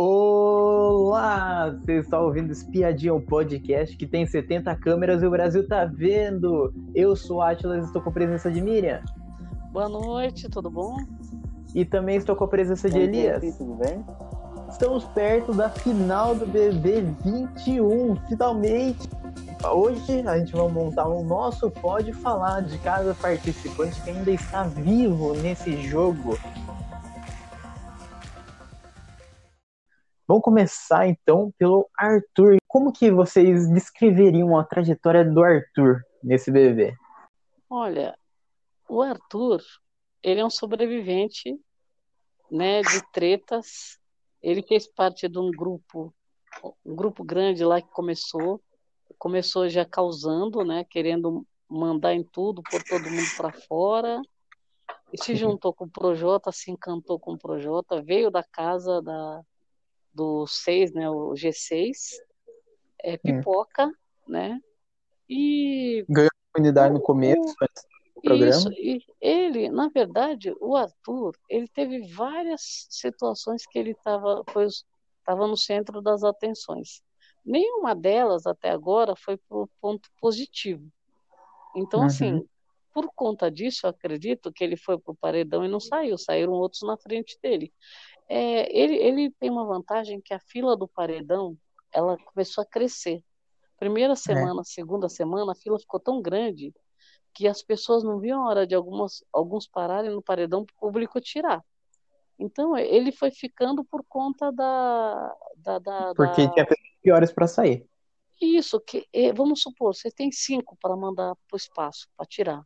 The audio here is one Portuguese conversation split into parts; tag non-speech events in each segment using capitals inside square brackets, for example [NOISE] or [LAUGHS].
Olá! Você está ouvindo Espiadinha, um podcast que tem 70 câmeras e o Brasil tá vendo. Eu sou Atlas e estou com a presença de Miriam. Boa noite, tudo bom? E também estou com a presença de Elias. Tudo bem? Estamos perto da final do BB 21, finalmente. Hoje a gente vai montar o nosso pódio e falar de cada participante que ainda está vivo nesse jogo. Vamos começar então pelo Arthur. Como que vocês descreveriam a trajetória do Arthur nesse BB? Olha, o Arthur, ele é um sobrevivente, né, de tretas. Ele fez parte de um grupo, um grupo grande lá que começou, começou já causando, né, querendo mandar em tudo, pôr todo mundo para fora. E se [LAUGHS] juntou com o Projota, se encantou com o Projota, veio da casa da do 6, né, o G6, é pipoca, hum. né? E ganhou unidade no começo do programa. Isso, e ele, na verdade, o Arthur, ele teve várias situações que ele estava estava no centro das atenções. Nenhuma delas até agora foi para o ponto positivo. Então, uhum. assim, por conta disso, eu acredito que ele foi para o paredão e não saiu, saíram outros na frente dele. É, ele, ele tem uma vantagem que a fila do paredão ela começou a crescer. Primeira é. semana, é. segunda semana, a fila ficou tão grande que as pessoas não viam a hora de algumas, alguns pararem no paredão para o público tirar. Então, ele foi ficando por conta da. da, da Porque da... tinha piores para sair. Isso, que vamos supor, você tem cinco para mandar para o espaço, para tirar.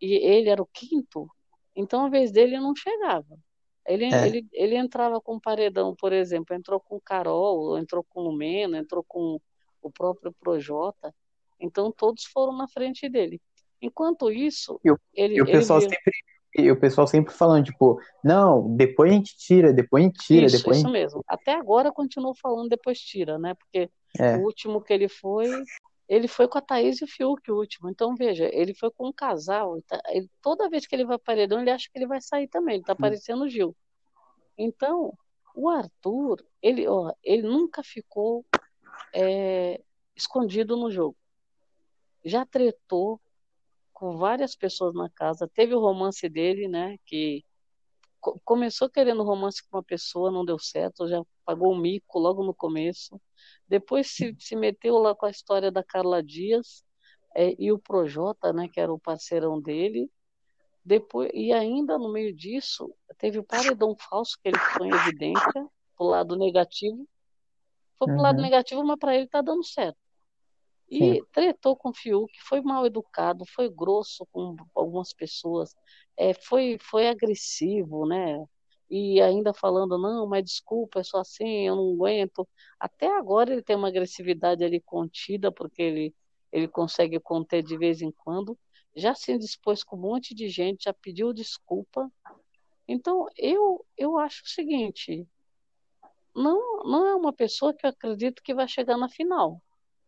E ele era o quinto, então a vez dele não chegava. Ele, é. ele, ele entrava com paredão, por exemplo, entrou com Carol, entrou com Lumena, entrou com o próprio Projota. Então todos foram na frente dele. Enquanto isso, e o, ele, e o pessoal ele... sempre e o pessoal sempre falando, tipo, não, depois a gente tira, depois a gente tira, isso, depois Isso gente... mesmo. Até agora continuou falando depois tira, né? Porque é. o último que ele foi, ele foi com a Thaís e o Fiuk, o último. Então, veja, ele foi com um casal. Tá, ele, toda vez que ele vai paredão, ele acha que ele vai sair também. Ele tá parecendo o Gil. Então, o Arthur, ele, ó, ele nunca ficou é, escondido no jogo. Já tretou com várias pessoas na casa. Teve o romance dele, né? Que começou querendo romance com uma pessoa, não deu certo, já pagou o mico logo no começo. Depois se, se meteu lá com a história da Carla Dias é, e o Projota, né, que era o parceirão dele. Depois, e ainda no meio disso, teve o paredão falso que ele ficou em evidência, pro lado negativo. Foi pro uhum. lado negativo, mas para ele tá dando certo. E Sim. tretou com o Fiuk, foi mal educado, foi grosso com algumas pessoas, é, foi, foi agressivo, né? E ainda falando, não, mas desculpa, é só assim, eu não aguento. Até agora ele tem uma agressividade ali contida, porque ele, ele consegue conter de vez em quando. Já se dispôs com um monte de gente, já pediu desculpa. Então, eu, eu acho o seguinte, não, não é uma pessoa que eu acredito que vai chegar na final.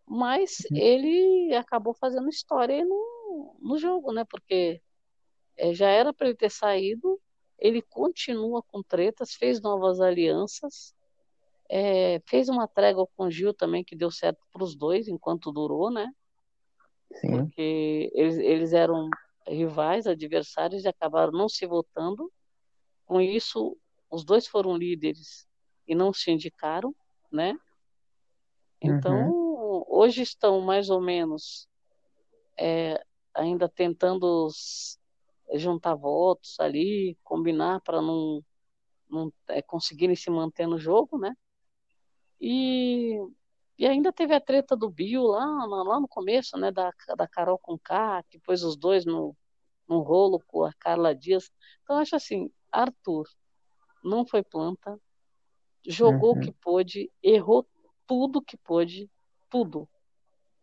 Mas uhum. ele acabou fazendo história no, no jogo, né? Porque é, já era para ele ter saído, ele continua com tretas, fez novas alianças, é, fez uma trégua com o Gil também, que deu certo para os dois, enquanto durou, né? Sim. Porque eles, eles eram rivais, adversários, e acabaram não se votando. Com isso, os dois foram líderes e não se indicaram, né? Então, uhum. hoje estão mais ou menos é, ainda tentando juntar votos ali, combinar para não, não é, conseguirem se manter no jogo, né? E, e ainda teve a treta do Bill lá, lá no começo, né? Da, da Carol com K, que pôs os dois no, no rolo com a Carla Dias. Então, acho assim, Arthur não foi planta, jogou o uhum. que pôde, errou tudo que pôde, tudo.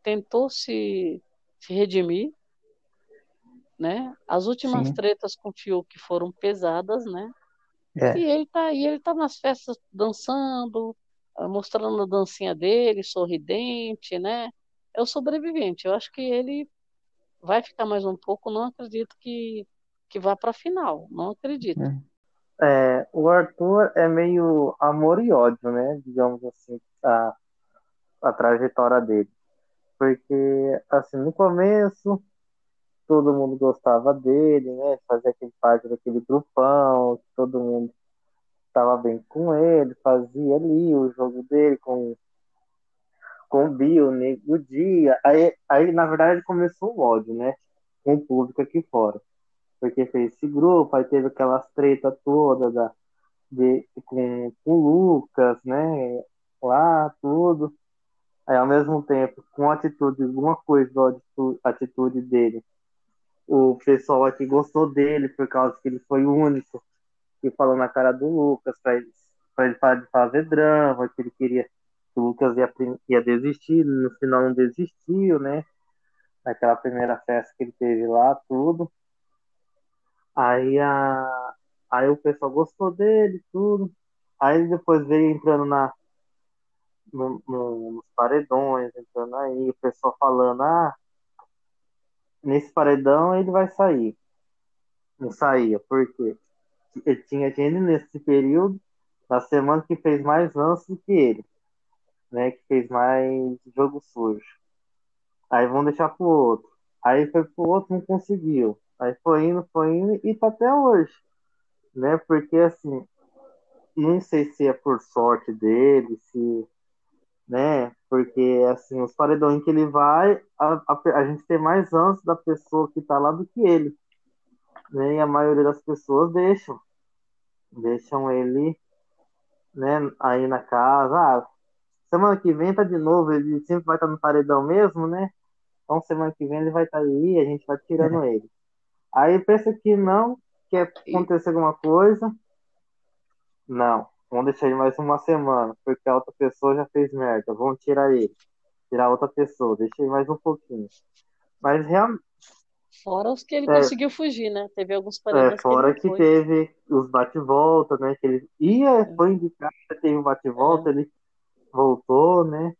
Tentou se, se redimir, né? As últimas Sim. tretas com o Fiuk foram pesadas, né? É. E ele tá aí, ele tá nas festas dançando, ah, mostrando a dancinha dele, sorridente, né? É o sobrevivente. Eu acho que ele vai ficar mais um pouco, não acredito que, que vá para a final, não acredito. É. É, o Arthur é meio amor e ódio, né? Digamos assim, a, a trajetória dele. Porque, assim, no começo, todo mundo gostava dele, né? Fazia aquele parte daquele grupão, todo mundo estava bem com ele, fazia ali o jogo dele com, com o Bill, o Dia. Aí, aí, na verdade, começou o ódio, né? Com o público aqui fora. Porque fez esse grupo, aí teve aquelas tretas todas da, de, com, com o Lucas, né? Lá, tudo. Aí, ao mesmo tempo, com a atitude, alguma coisa atitude dele, o pessoal aqui gostou dele por causa que ele foi único que falou na cara do Lucas para ele, pra ele parar de fazer drama, que ele queria que o Lucas ia, ia desistir, no final não desistiu, né? Naquela primeira festa que ele teve lá, tudo. Aí, a, aí o pessoal gostou dele, tudo. Aí depois veio entrando na, no, no, nos paredões, entrando aí, o pessoal falando, ah, nesse paredão ele vai sair. Não saía, por quê? Ele tinha gente nesse período da semana que fez mais lances do que ele, né? Que fez mais jogo sujo. Aí vão deixar pro outro. Aí foi pro outro, não conseguiu. Aí foi indo, foi indo e tá até hoje, né? Porque assim, não sei se é por sorte dele, se né? Porque, assim, os paredões que ele vai, a, a, a, gente tem mais ânsia da pessoa que tá lá do que ele. Né? E a maioria das pessoas deixam. Deixam ele, né, aí na casa. Ah, semana que vem tá de novo, ele sempre vai estar tá no paredão mesmo, né? Então, semana que vem ele vai estar tá aí, a gente vai tirando é. ele. Aí pensa que não, quer acontecer alguma coisa. Não. Vamos deixar ele mais uma semana, porque a outra pessoa já fez merda. Vamos tirar ele. Tirar outra pessoa, deixa ele mais um pouquinho. Mas realmente. Fora os que ele é, conseguiu fugir, né? Teve alguns paredões. É, fora que, que teve os bate-volta, né? Que ele ia, é. foi indicado, teve um bate-volta, é. ele voltou, né?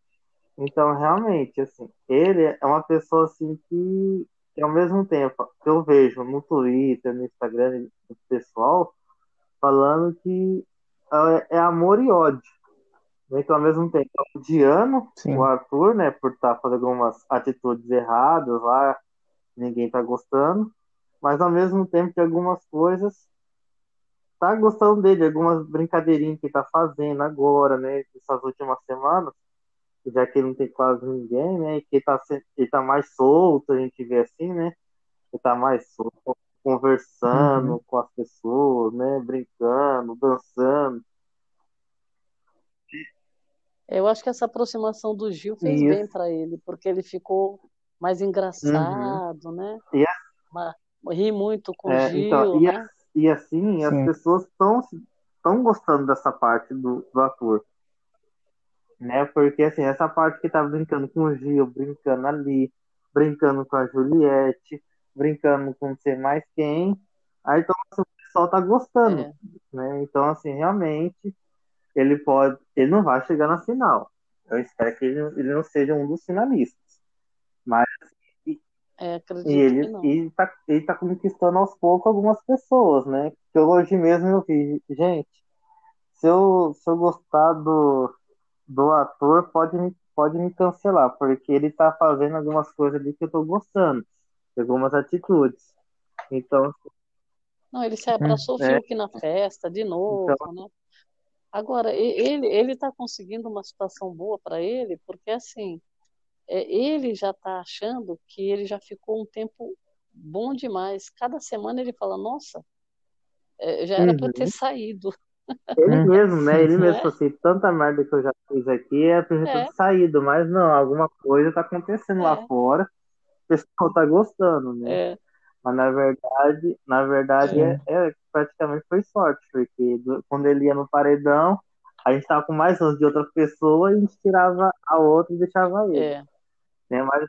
Então, realmente, assim, ele é uma pessoa assim que, que ao mesmo tempo que eu vejo no Twitter, no Instagram, no pessoal, falando que é, é amor e ódio. Então, ao mesmo tempo, odiando Sim. o Arthur, né, por estar tá fazendo algumas atitudes erradas lá, ninguém tá gostando, mas ao mesmo tempo que algumas coisas tá gostando dele, algumas brincadeirinhas que tá fazendo agora, né, essas últimas semanas, já que ele não tem quase ninguém, né, e que ele tá, ele tá mais solto, a gente vê assim, né, ele tá mais solto, conversando uhum. com as pessoas, né? Brincando, dançando. Eu acho que essa aproximação do Gil fez Isso. bem para ele, porque ele ficou mais engraçado, uhum. né? E a... Ri muito com é, o Gil. Então, e, né? e assim, Sim. as pessoas estão estão gostando dessa parte do, do ator. Né? Porque assim, essa parte que tá brincando com o Gil, brincando ali, brincando com a Juliette, brincando com ser mais quem. Aí então assim, o pessoal tá gostando, é. né? Então assim, realmente ele pode, ele não vai chegar na final. Eu espero que ele, ele não seja um dos finalistas. Mas é, e ele, ele, tá, ele tá conquistando aos poucos algumas pessoas, né? Que hoje mesmo eu vi, gente, se eu, se eu gostar do, do ator, pode me, pode me cancelar, porque ele tá fazendo algumas coisas ali que eu tô gostando algumas atitudes. Então. Não, ele se abraçou o é. Fiuk na festa de novo, então... né? Agora, ele ele está conseguindo uma situação boa para ele, porque assim, é, ele já está achando que ele já ficou um tempo bom demais. Cada semana ele fala, nossa, é, já era uhum. para ter saído. Ele mesmo, né? Ele mesmo, é? assim, tanta merda que eu já fiz aqui, é pra ter é. saído, mas não, alguma coisa tá acontecendo lá é. fora pessoal tá gostando, né? É. Mas na verdade, na verdade é, é, praticamente foi sorte, porque do, quando ele ia no paredão, a gente tava com mais anos de outra pessoa e a gente tirava a outra e deixava ele. É. Né? Mas...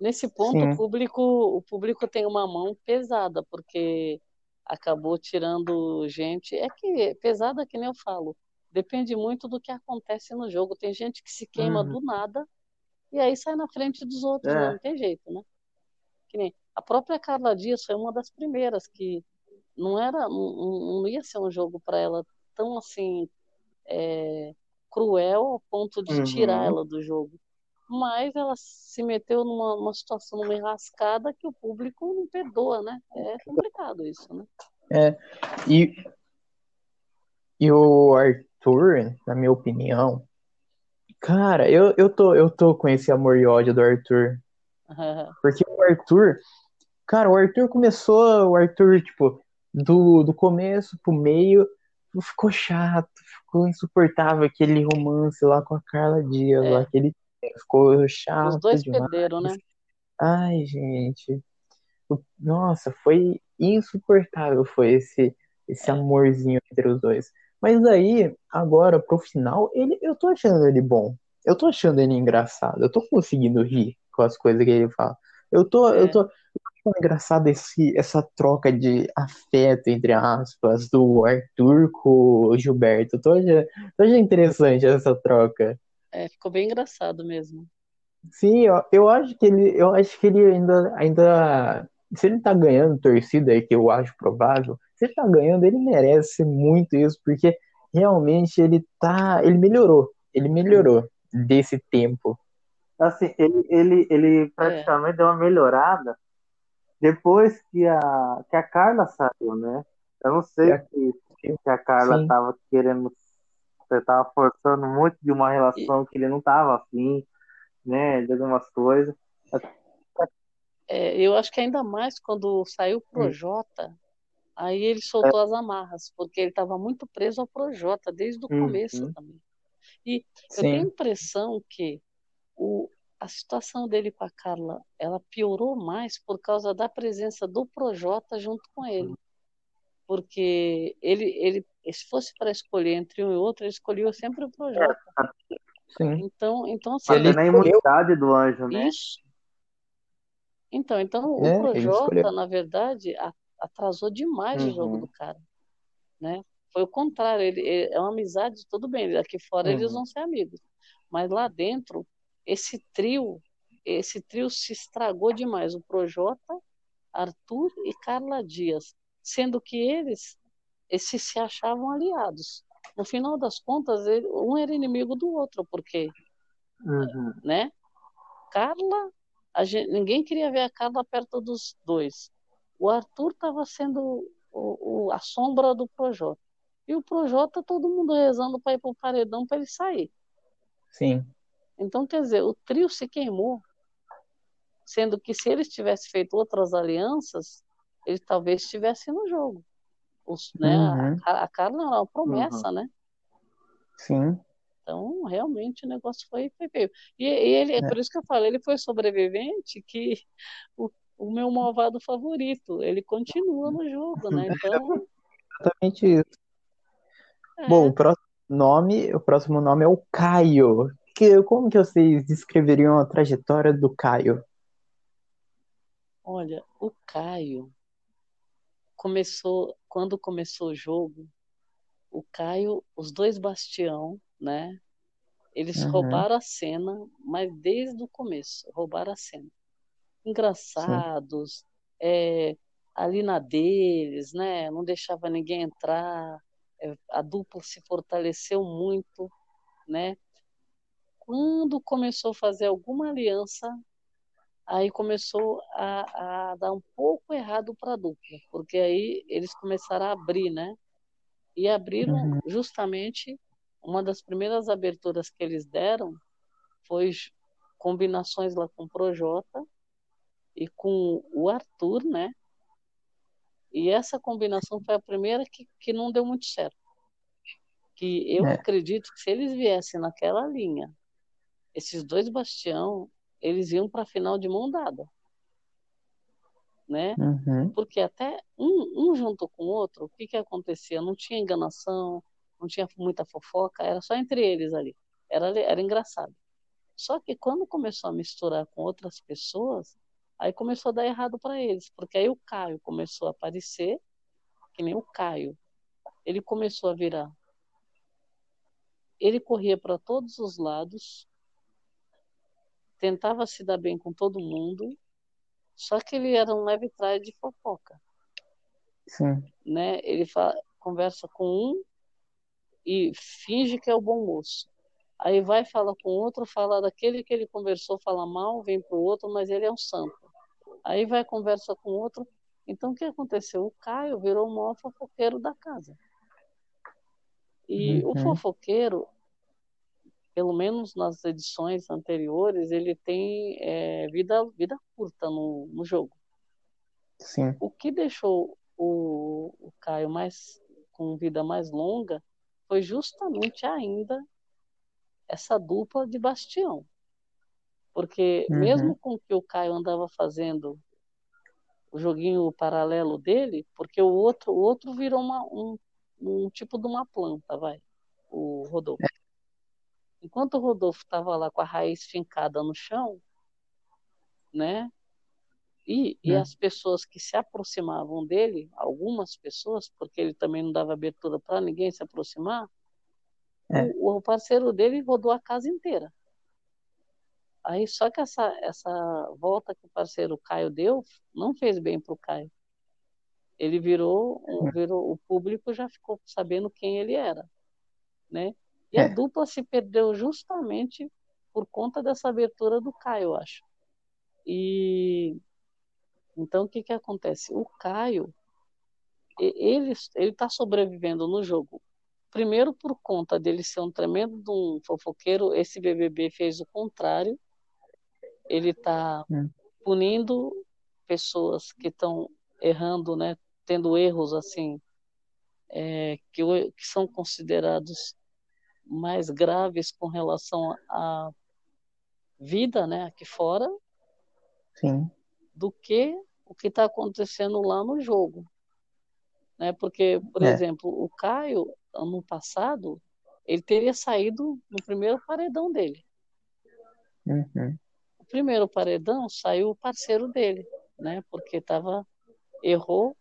Nesse ponto, o público, o público tem uma mão pesada, porque acabou tirando gente. É que pesada que nem eu falo. Depende muito do que acontece no jogo. Tem gente que se queima uhum. do nada e aí sai na frente dos outros, é. não tem jeito, né? Que nem a própria Carla Dias foi uma das primeiras que não era, não, não ia ser um jogo para ela tão assim é, cruel ao ponto de uhum. tirar ela do jogo. Mas ela se meteu numa, numa situação, numa enrascada que o público não perdoa, né? É complicado isso, né? É, e, e o Arthur, na minha opinião, cara, eu, eu, tô, eu tô com esse amor e ódio do Arthur. Porque o Arthur, cara, o Arthur começou, o Arthur, tipo, do, do começo pro meio, ficou chato, ficou insuportável aquele romance lá com a Carla Dias, é. lá, aquele ficou chato. Os dois demais. perderam, né? Ai, gente. Nossa, foi insuportável foi esse esse é. amorzinho entre os dois. Mas aí, agora pro final, ele eu tô achando ele bom. Eu tô achando ele engraçado. Eu tô conseguindo rir com as coisas que ele fala. Eu tô, é. eu tô, engraçado esse, essa troca de afeto, entre aspas, do Arthur com o Gilberto. Tô achando, tô achando interessante essa troca. É, ficou bem engraçado mesmo. Sim, eu, eu acho que ele, eu acho que ele ainda, ainda, se ele tá ganhando torcida, que eu acho provável, se tá ganhando, ele merece muito isso, porque realmente ele tá, ele melhorou, ele melhorou desse tempo. Assim, ele, ele, ele praticamente é. deu uma melhorada depois que a, que a Carla saiu, né? Eu não sei é. se, se a Carla Sim. tava querendo, você tava forçando muito de uma relação e... que ele não tava afim, né? De algumas coisas. É, eu acho que ainda mais quando saiu o Projota, hum. Aí ele soltou é. as amarras, porque ele estava muito preso ao Projota desde o começo uhum. também. E Sim. eu tenho a impressão que o, a situação dele com a Carla, ela piorou mais por causa da presença do Projota junto com ele. Porque ele, ele se fosse para escolher entre um e outro, ele escolheu sempre o Projota. Sim. Então, então assim, ele na imunidade do anjo, né? Isso. Então, então é, o Projota, na verdade, atrasou demais uhum. o jogo uhum. do cara, né? Foi o contrário, ele, ele, é uma amizade, tudo bem, aqui fora uhum. eles vão ser amigos, mas lá dentro esse trio, esse trio se estragou demais. O Projota, Arthur e Carla Dias, sendo que eles, esses se achavam aliados. No final das contas, ele, um era inimigo do outro, porque, uhum. né? Carla, gente, ninguém queria ver a Carla perto dos dois. O Arthur estava sendo o, o, a sombra do Projota. E o Projota, todo mundo rezando para ir para o paredão para ele sair. Sim. Então, quer dizer, o trio se queimou, sendo que se eles tivessem feito outras alianças, ele talvez estivesse no jogo. Os, né, uhum. a, a Carla era uma promessa, uhum. né? Sim. Então, realmente o negócio foi, foi feio. E, e ele, é. por isso que eu falo, ele foi sobrevivente que [LAUGHS] o, o meu malvado favorito, ele continua no jogo, né? [LAUGHS] Então. Exatamente isso. É. Bom, o próximo nome, o próximo nome é o Caio, que, como que vocês descreveriam a trajetória do Caio? Olha, o Caio começou, quando começou o jogo, o Caio, os dois Bastião, né? Eles uhum. roubaram a cena, mas desde o começo, roubaram a cena. Engraçados, é, ali na deles, né? Não deixava ninguém entrar. É, a dupla se fortaleceu muito, né? quando começou a fazer alguma aliança, aí começou a, a dar um pouco errado para a dupla, porque aí eles começaram a abrir, né? E abriram uhum. justamente uma das primeiras aberturas que eles deram foi combinações lá com o Projota e com o Arthur, né? E essa combinação foi a primeira que, que não deu muito certo. Que eu é. acredito que se eles viessem naquela linha esses dois bastião, eles iam para a final de mão dada. Né? Uhum. Porque até um, um junto com o outro, o que, que acontecia? Não tinha enganação, não tinha muita fofoca, era só entre eles ali. Era, era engraçado. Só que quando começou a misturar com outras pessoas, aí começou a dar errado para eles, porque aí o Caio começou a aparecer, que nem o Caio. Ele começou a virar. Ele corria para todos os lados, tentava se dar bem com todo mundo, só que ele era um leve trás de fofoca. Sim. Né? Ele fala, conversa com um e finge que é o bom moço. Aí vai, fala com outro, fala daquele que ele conversou, fala mal, vem para o outro, mas ele é um santo. Aí vai, conversa com outro. Então, o que aconteceu? O Caio virou o maior fofoqueiro da casa. E uhum. o fofoqueiro, pelo menos nas edições anteriores, ele tem é, vida, vida curta no, no jogo. Sim. O que deixou o, o Caio mais com vida mais longa foi justamente ainda essa dupla de bastião. Porque uhum. mesmo com que o Caio andava fazendo o joguinho paralelo dele, porque o outro, o outro virou uma, um, um tipo de uma planta, vai, o Rodolfo. É. Enquanto o Rodolfo estava lá com a raiz fincada no chão, né? E, e é. as pessoas que se aproximavam dele, algumas pessoas, porque ele também não dava abertura para ninguém se aproximar, é. o, o, parceiro dele rodou a casa inteira. Aí só que essa, essa volta que o parceiro Caio deu não fez bem para o Caio. Ele virou, é. virou, o público já ficou sabendo quem ele era, né? E é. a dupla se perdeu justamente por conta dessa abertura do Caio, eu acho. E então o que que acontece? O Caio ele ele está sobrevivendo no jogo primeiro por conta dele ser um tremendo um fofoqueiro, esse BBB fez o contrário. Ele está hum. punindo pessoas que estão errando, né, tendo erros assim, é, que, que são considerados mais graves com relação à vida, né, aqui fora, Sim. do que o que está acontecendo lá no jogo, né? Porque, por é. exemplo, o Caio ano passado, ele teria saído no primeiro paredão dele. Uhum. O primeiro paredão saiu o parceiro dele, né? Porque tava errou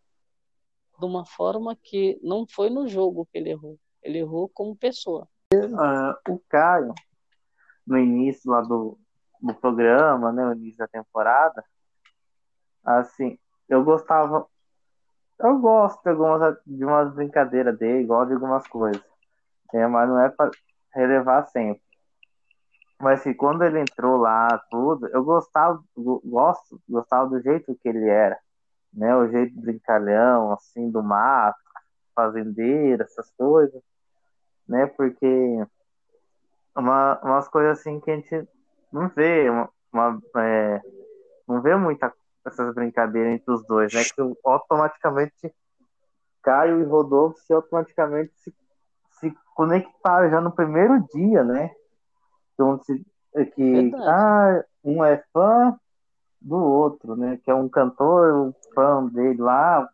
de uma forma que não foi no jogo que ele errou. Ele errou como pessoa. Uh, o Caio, no início lá do, do programa, né, no início da temporada, assim, eu gostava eu gosto de, algumas, de umas brincadeiras dele, gosto de algumas coisas. É, mas não é para relevar sempre. Mas assim, quando ele entrou lá, tudo, eu gostava, gosto, gostava do jeito que ele era. Né? O jeito brincalhão, assim, do mato, fazendeiro, essas coisas. Né? Porque uma, umas coisas assim que a gente não vê, uma, uma é, não vê muita essas brincadeiras entre os dois, né? Que automaticamente Caio e Rodolfo se automaticamente se, se conectaram já no primeiro dia, né? Então, se, que ah, um é fã do outro, né? Que é um cantor, o fã dele lá,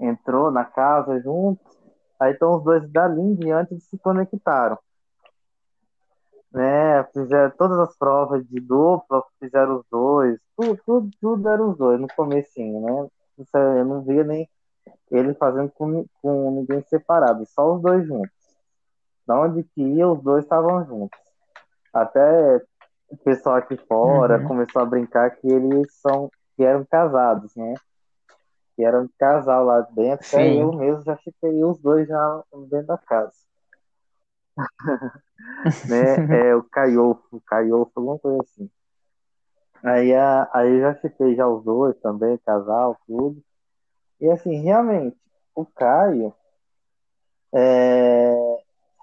entrou na casa juntos. Aí estão os dois dali em diante se conectaram né? Fizeram todas as provas de dupla, fizeram os dois, tudo, tudo, tudo era os dois no comecinho, né? Eu não via nem ele fazendo com, com ninguém separado, só os dois juntos. Da onde que ia, os dois estavam juntos. Até o pessoal aqui fora uhum. começou a brincar que eles são que eram casados, né? Que eram um casal lá dentro, até eu mesmo já fiquei os dois já dentro da casa. Né? É o Caiofo, Caiofo, alguma coisa assim. Aí, a, aí já citei já os dois também, casal, tudo. E assim, realmente, o Caio é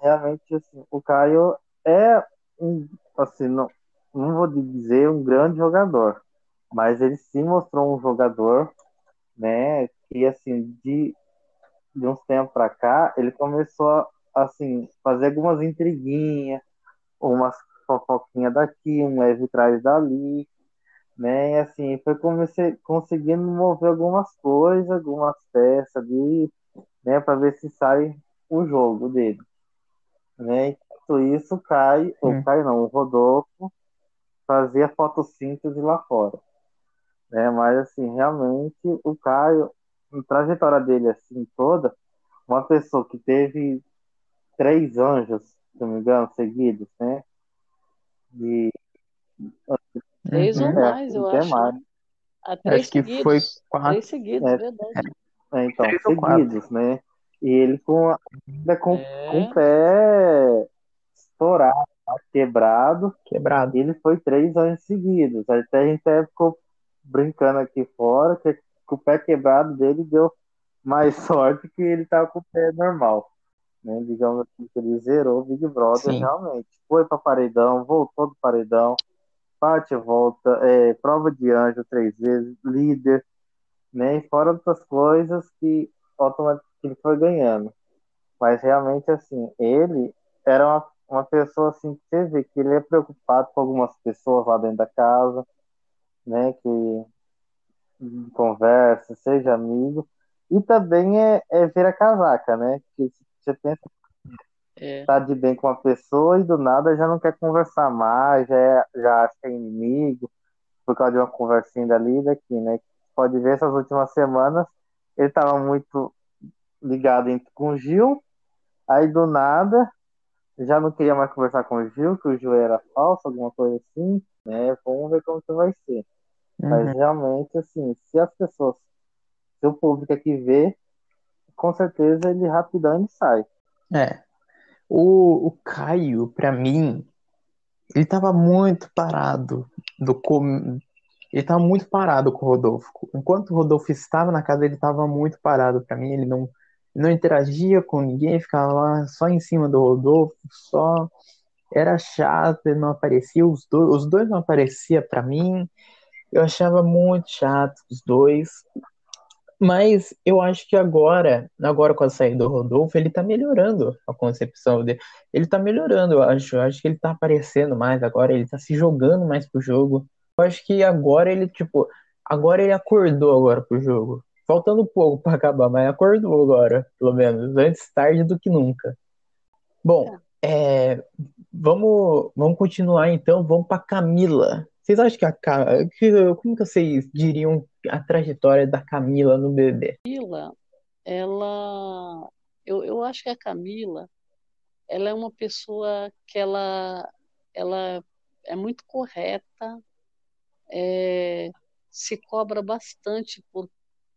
realmente assim, o Caio é um, assim, não, não vou dizer um grande jogador, mas ele sim mostrou um jogador, né, que assim, de, de uns tempos para cá, ele começou assim, fazer algumas intriguinhas, umas fofoquinhas daqui, um leve trás dali, né? E assim, foi comecei, conseguindo mover algumas coisas, algumas peças ali, né, para ver se sai o jogo dele. Né? Enquanto isso, cai, hum. ou cai não, o Rodolfo fazia fotossíntese lá fora. Né? Mas assim, realmente o Caio, a trajetória dele assim toda, uma pessoa que teve três anjos, se não me engano, seguidos, né? De... Três ou uhum. mais, eu acho. Mais. Né? Acho que foi quatro. Três seguidos, é, verdade. É, então, Três seguidos, né? E ele com, ainda com, é. com o pé estourado, quebrado. Quebrado. Ele foi três anos seguidos. Até a gente até ficou brincando aqui fora que com o pé quebrado dele deu mais [LAUGHS] sorte que ele tava com o pé normal. Né? Digamos assim, que ele zerou o Big Brother Sim. realmente. Foi para paredão, voltou do paredão, bate volta, é, prova de anjo três vezes, líder, né? E fora outras coisas que automaticamente ele foi ganhando. Mas realmente, assim, ele era uma, uma pessoa assim que você vê que ele é preocupado com algumas pessoas lá dentro da casa, né? Que conversa, seja amigo. E também é, é ver a casaca, né? Que você pensa é. tá de bem com uma pessoa e do nada já não quer conversar mais, já, é, já acha que é inimigo, por causa de uma conversinha dali e daqui, né? Pode ver essas últimas semanas, ele tava muito ligado com o Gil, aí do nada já não queria mais conversar com o Gil, que o Gil era falso, alguma coisa assim, né? Vamos ver como que vai ser. Uhum. Mas realmente, assim, se as pessoas, se o público aqui vê, com certeza ele rapidão ele sai. É. O, o Caio, para mim, ele tava muito parado do com... ele tava muito parado com o Rodolfo. Enquanto o Rodolfo estava na casa, ele tava muito parado para mim, ele não não interagia com ninguém, ficava lá só em cima do Rodolfo, só era chato, ele não aparecia, os dois, os dois não aparecia para mim. Eu achava muito chato os dois. Mas eu acho que agora, agora com a saída do Rodolfo, ele tá melhorando a concepção dele. Ele tá melhorando, eu acho. Eu acho que ele tá aparecendo mais agora, ele tá se jogando mais pro jogo. Eu acho que agora ele, tipo, agora ele acordou agora pro jogo. Faltando pouco para acabar, mas acordou agora, pelo menos. Antes tarde do que nunca. Bom, é, vamos, vamos continuar então. Vamos para Camila. Vocês acham que a que, como que vocês diriam a trajetória da Camila no bebê? Camila, ela, eu, eu acho que a Camila, ela é uma pessoa que ela, ela é muito correta, é, se cobra bastante por,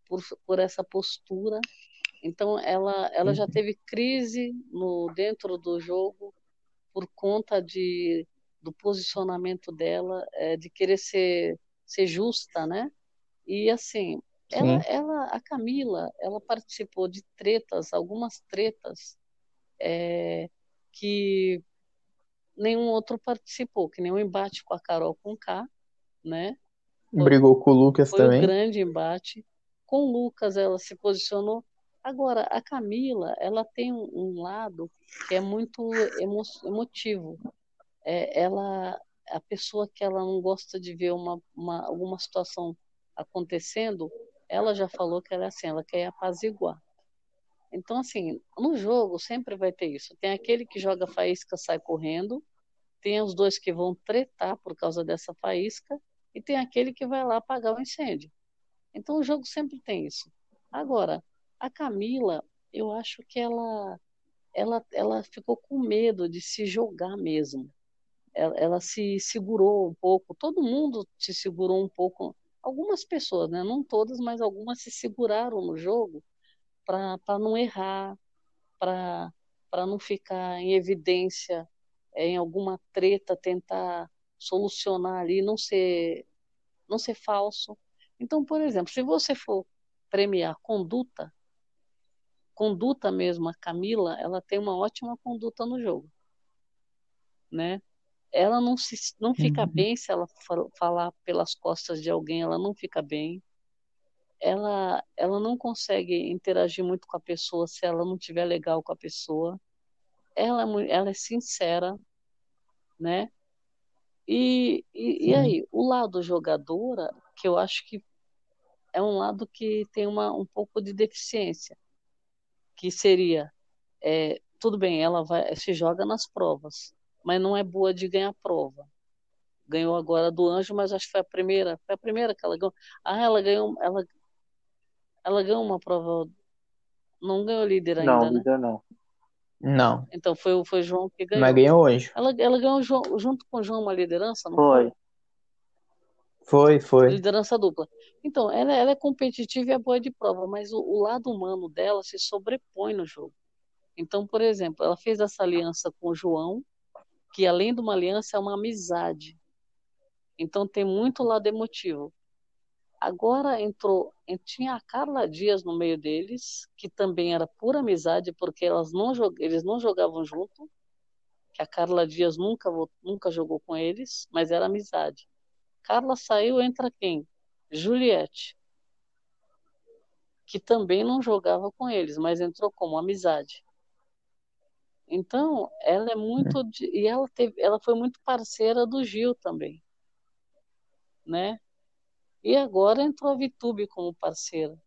por, por essa postura. Então, ela, ela já uhum. teve crise no dentro do jogo por conta de do posicionamento dela, é, de querer ser, ser justa, né? E assim, ela, ela, a Camila, ela participou de tretas, algumas tretas é, que nenhum outro participou, que nem o embate com a Carol com K, né? Foi, Brigou com o Lucas foi também. Foi um grande embate. Com o Lucas, ela se posicionou. Agora, a Camila, ela tem um, um lado que é muito emo, emotivo é, ela a pessoa que ela não gosta de ver uma, uma, alguma situação acontecendo, ela já falou que ela é assim, ela quer apaziguar. Então, assim, no jogo sempre vai ter isso. Tem aquele que joga faísca, sai correndo, tem os dois que vão tretar por causa dessa faísca, e tem aquele que vai lá apagar o incêndio. Então, o jogo sempre tem isso. Agora, a Camila, eu acho que ela, ela, ela ficou com medo de se jogar mesmo ela, ela se segurou um pouco, todo mundo se segurou um pouco, algumas pessoas, né? não todas, mas algumas se seguraram no jogo para não errar, para não ficar em evidência é, em alguma treta, tentar solucionar ali, não ser, não ser falso. Então, por exemplo, se você for premiar conduta, conduta mesmo, a Camila, ela tem uma ótima conduta no jogo, né? Ela não, se, não fica uhum. bem se ela falar pelas costas de alguém, ela não fica bem. Ela, ela não consegue interagir muito com a pessoa se ela não tiver legal com a pessoa. Ela, é ela é sincera, né? E, e, e, aí, o lado jogadora, que eu acho que é um lado que tem uma, um pouco de deficiência, que seria, é, tudo bem, ela vai, se joga nas provas, mas não é boa de ganhar prova. Ganhou agora do Anjo, mas acho que foi a primeira, foi a primeira que ela ganhou. Ah, ela ganhou, ela, ela ganhou uma prova, não ganhou líder ainda, não, né? Líder não. Não. Então foi, foi o João que ganhou. Mas ganhou hoje. Ela, ela ganhou junto com o João uma liderança, não foi? Foi, foi. Liderança dupla. Então, ela, ela é competitiva e é boa de prova, mas o, o lado humano dela se sobrepõe no jogo. Então, por exemplo, ela fez essa aliança com o João, que além de uma aliança é uma amizade. Então tem muito lado emotivo. Agora entrou, tinha a Carla Dias no meio deles, que também era pura amizade, porque elas não, eles não jogavam junto, que a Carla Dias nunca, nunca jogou com eles, mas era amizade. Carla saiu, entra quem? Juliette, que também não jogava com eles, mas entrou como amizade. Então, ela é muito de, e ela teve, ela foi muito parceira do Gil também, né? E agora entrou a Vitube como parceira.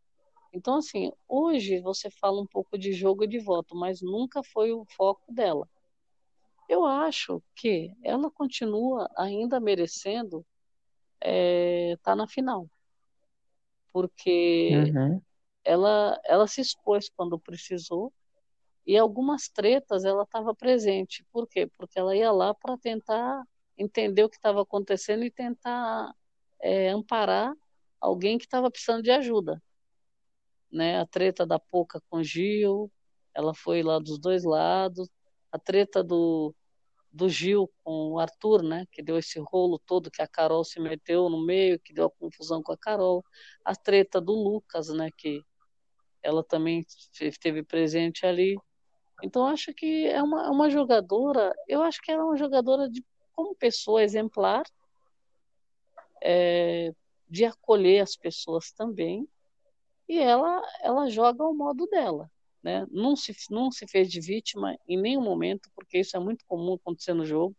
Então, assim, hoje você fala um pouco de jogo e de voto, mas nunca foi o foco dela. Eu acho que ela continua ainda merecendo estar é, tá na final, porque uhum. ela, ela se expôs quando precisou, e algumas tretas ela estava presente. Por quê? Porque ela ia lá para tentar entender o que estava acontecendo e tentar é, amparar alguém que estava precisando de ajuda. Né? A treta da Poca com Gil, ela foi lá dos dois lados. A treta do, do Gil com o Arthur, né? que deu esse rolo todo que a Carol se meteu no meio, que deu a confusão com a Carol. A treta do Lucas, né? que ela também esteve presente ali. Então, acho que é uma, uma jogadora, eu acho que ela é uma jogadora de, como pessoa exemplar, é, de acolher as pessoas também, e ela, ela joga ao modo dela. Né? Não, se, não se fez de vítima em nenhum momento, porque isso é muito comum acontecer no jogo.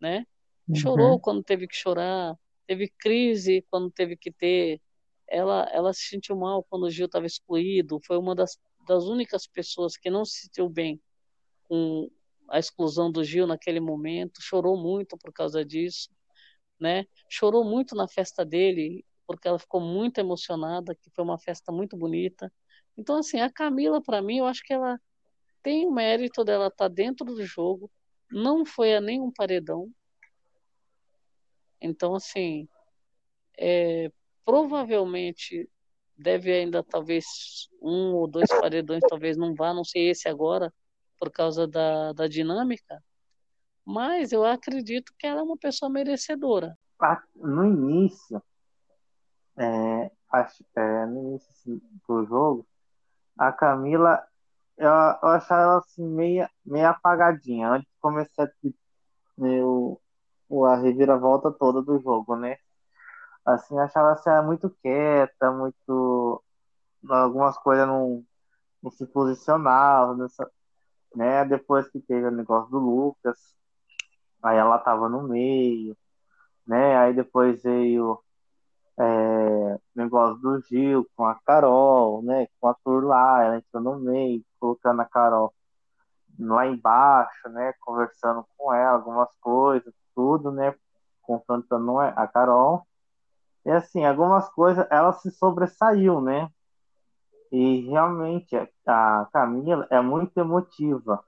Né? Uhum. Chorou quando teve que chorar, teve crise quando teve que ter. Ela, ela se sentiu mal quando o Gil estava excluído, foi uma das das únicas pessoas que não se sentiu bem com a exclusão do Gil naquele momento, chorou muito por causa disso, né? Chorou muito na festa dele, porque ela ficou muito emocionada, que foi uma festa muito bonita. Então, assim, a Camila, para mim, eu acho que ela tem o mérito dela estar tá dentro do jogo, não foi a nenhum paredão. Então, assim, é, provavelmente deve ainda talvez um ou dois paredões talvez não vá, não sei esse agora, por causa da, da dinâmica, mas eu acredito que ela é uma pessoa merecedora. No início, é, é, no início do jogo, a Camila, eu, eu achava ela assim, meio, meio apagadinha, antes de começar o, a reviravolta toda do jogo, né? Assim, achava assim, muito quieta, muito. Algumas coisas não, não se posicionavam, nessa, né? Depois que teve o negócio do Lucas, aí ela tava no meio, né? Aí depois veio é, negócio do Gil com a Carol, né? Com a Tur lá, ela entrou no meio, colocando a Carol lá embaixo, né? Conversando com ela, algumas coisas, tudo, né? Confrontando a Carol. E assim, algumas coisas ela se sobressaiu, né? E realmente a Camila é muito emotiva.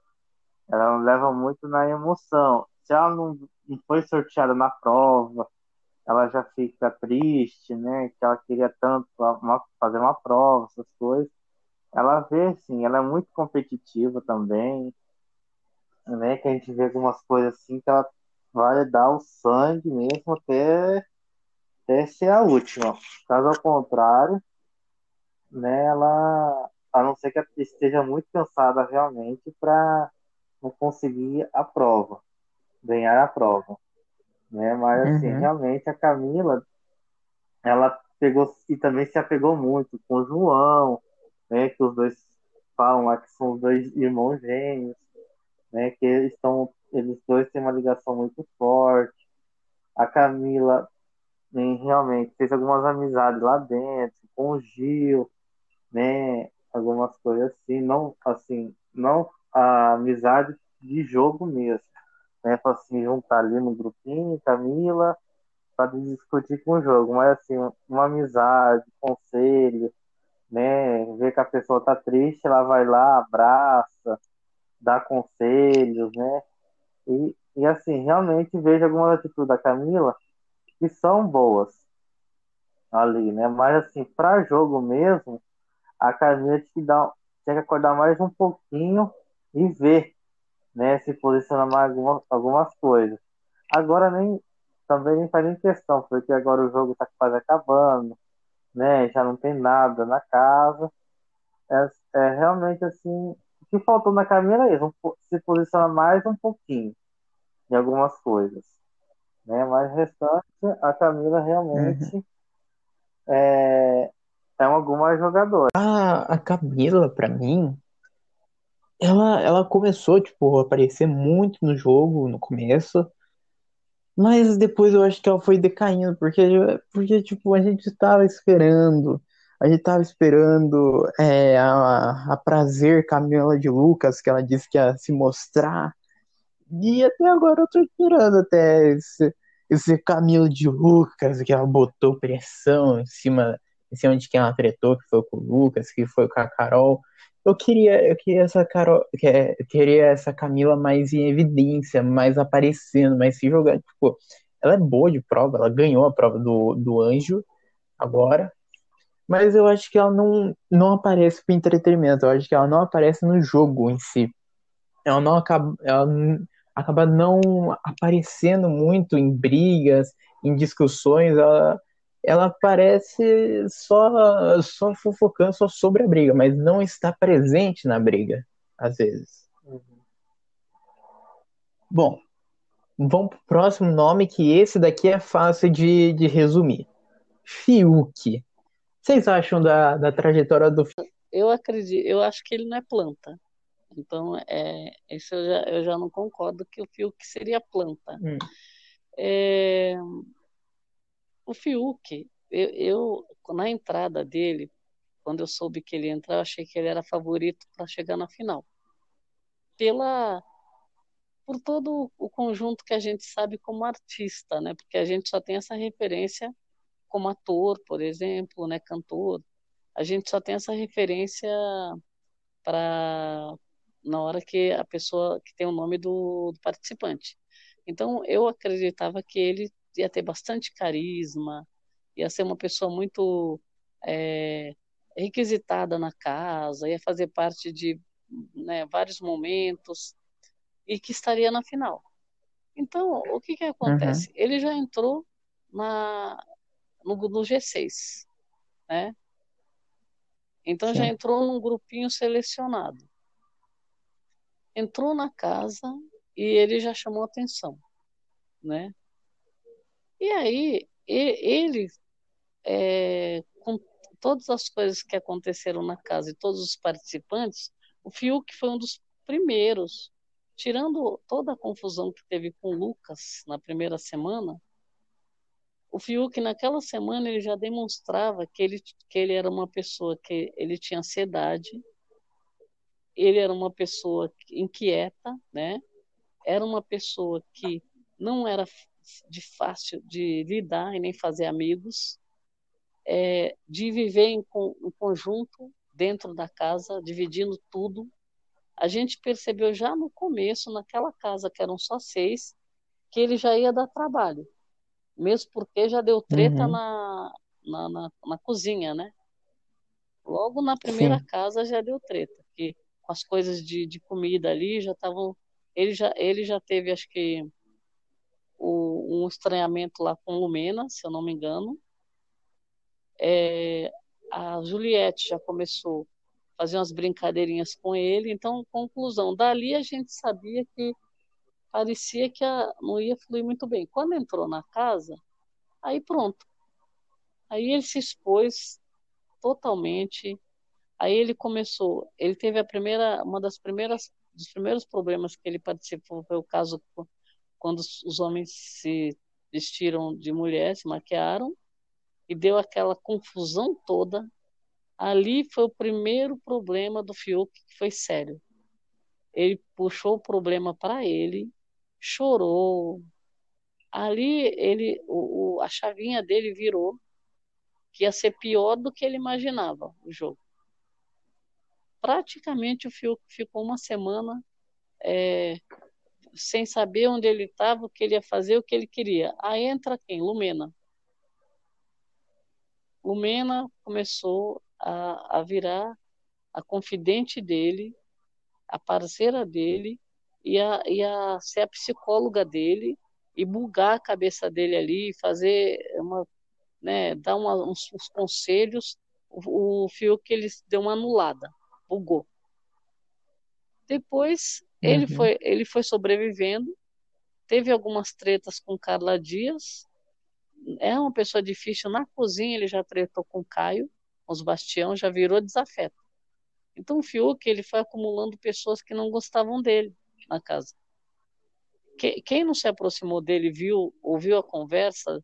Ela leva muito na emoção. Se ela não, foi sorteada na prova, ela já fica triste, né? Que ela queria tanto fazer uma prova, essas coisas. Ela vê, assim, ela é muito competitiva também, né? Que a gente vê algumas coisas assim que ela vai dar o sangue mesmo até essa é a última. Caso ao contrário, né, ela, a não ser que esteja muito cansada realmente para não conseguir a prova, ganhar a prova. Né? Mas assim, uhum. realmente a Camila, ela pegou e também se apegou muito com o João, né, que os dois falam lá que são dois irmãos gêmeos, né, que eles estão, eles dois têm uma ligação muito forte. A Camila né, realmente fez algumas amizades lá dentro, com o Gil, né? Algumas coisas assim, não assim, não a amizade de jogo mesmo, né? Para se juntar ali no grupinho, Camila, para discutir com o jogo, mas assim, uma amizade, conselho, né? Ver que a pessoa tá triste, ela vai lá, abraça, dá conselhos, né? E, e assim, realmente vejo algumas atitudes da Camila que são boas ali, né? Mas assim, para jogo mesmo, a tinha que, dar, tinha que acordar mais um pouquinho e ver, né? Se posicionar mais algumas, algumas coisas. Agora nem também nem faz nem questão, porque agora o jogo está quase acabando, né? Já não tem nada na casa. É, é realmente assim, o que faltou na Camila é isso, se posicionar mais um pouquinho em algumas coisas. Né? Mas restante, a Camila realmente uhum. é, é uma alguma jogadora. A, a Camila, para mim, ela, ela começou tipo, a aparecer muito no jogo no começo. Mas depois eu acho que ela foi decaindo, porque, porque tipo, a gente estava esperando, a gente estava esperando é, a, a prazer Camila de Lucas, que ela disse que ia se mostrar. E até agora eu tô esperando até esse, esse Camilo de Lucas, que ela botou pressão em cima, em cima de quem ela tretou, que foi com o Lucas, que foi com a Carol. Eu queria, eu queria essa Carol, eu queria essa Camila mais em evidência, mais aparecendo, mais se jogando. Tipo, ela é boa de prova, ela ganhou a prova do, do Anjo agora, mas eu acho que ela não, não aparece para entretenimento, eu acho que ela não aparece no jogo em si. Ela não acaba, ela acaba não aparecendo muito em brigas, em discussões, ela ela parece só, só fofocando só sobre a briga, mas não está presente na briga, às vezes. Uhum. Bom, vamos pro próximo nome, que esse daqui é fácil de, de resumir. Fiuk. Vocês acham da, da trajetória do Fiuk? Eu acredito, eu acho que ele não é planta. Então, é, isso eu já, eu já não concordo que o Fiuk seria planta. Hum. É, o Fiuk, eu, eu, na entrada dele, quando eu soube que ele ia entrar, eu achei que ele era favorito para chegar na final. Pela por todo o conjunto que a gente sabe como artista, né? Porque a gente só tem essa referência como ator, por exemplo, né, cantor. A gente só tem essa referência para na hora que a pessoa que tem o nome do, do participante. Então eu acreditava que ele ia ter bastante carisma, ia ser uma pessoa muito é, requisitada na casa, ia fazer parte de né, vários momentos e que estaria na final. Então, o que, que acontece? Uhum. Ele já entrou na, no, no G6, né? Então Sim. já entrou num grupinho selecionado. Entrou na casa e ele já chamou atenção, né? E aí, ele, é, com todas as coisas que aconteceram na casa e todos os participantes, o Fiuk foi um dos primeiros, tirando toda a confusão que teve com o Lucas na primeira semana, o Fiuk naquela semana ele já demonstrava que ele, que ele era uma pessoa que ele tinha ansiedade, ele era uma pessoa inquieta, né? Era uma pessoa que não era de fácil de lidar e nem fazer amigos, é, de viver em, em conjunto dentro da casa, dividindo tudo. A gente percebeu já no começo, naquela casa que eram só seis, que ele já ia dar trabalho, mesmo porque já deu treta uhum. na, na, na, na, cozinha, né? Logo na primeira Sim. casa já deu treta, que as coisas de, de comida ali já estavam. Ele já, ele já teve, acho que, o, um estranhamento lá com Lumena, se eu não me engano. É, a Juliette já começou a fazer umas brincadeirinhas com ele. Então, conclusão, dali a gente sabia que parecia que a, não ia fluir muito bem. Quando entrou na casa, aí pronto. Aí ele se expôs totalmente. Aí ele começou, ele teve a primeira, uma das primeiras, dos primeiros problemas que ele participou foi o caso quando os homens se vestiram de mulher, se maquiaram, e deu aquela confusão toda. Ali foi o primeiro problema do Fiuk que foi sério. Ele puxou o problema para ele, chorou. Ali ele, o, o, a chavinha dele virou que ia ser pior do que ele imaginava o jogo. Praticamente o Fiuk ficou uma semana é, sem saber onde ele estava, o que ele ia fazer, o que ele queria. Aí entra quem? Lumena. Lumena começou a, a virar a confidente dele, a parceira dele, e a, e a ser a psicóloga dele, e bugar a cabeça dele ali, fazer uma, né, dar uma, uns, uns, conselhos. O, o fio que ele deu uma anulada, bugou. Depois uhum. ele foi ele foi sobrevivendo, teve algumas tretas com Carla Dias. É uma pessoa difícil na cozinha, ele já tretou com Caio, com os Bastião, já virou desafeto. Então o Fiuk ele foi acumulando pessoas que não gostavam dele na casa. Quem não se aproximou dele viu, ouviu a conversa,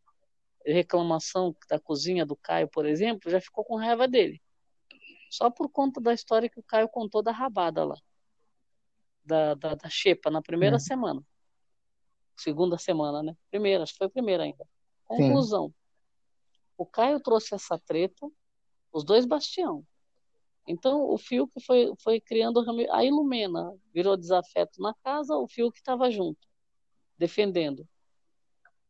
reclamação da cozinha do Caio, por exemplo, já ficou com raiva dele. Só por conta da história que o Caio contou da rabada lá da, da, da Xepa na primeira é. semana. Segunda semana, né? Primeira, acho que foi a primeira ainda. Conclusão. Sim. O Caio trouxe essa treta, os dois bastião. Então, o fio que foi, foi criando a Ilumena virou desafeto na casa, o fio que estava junto, defendendo.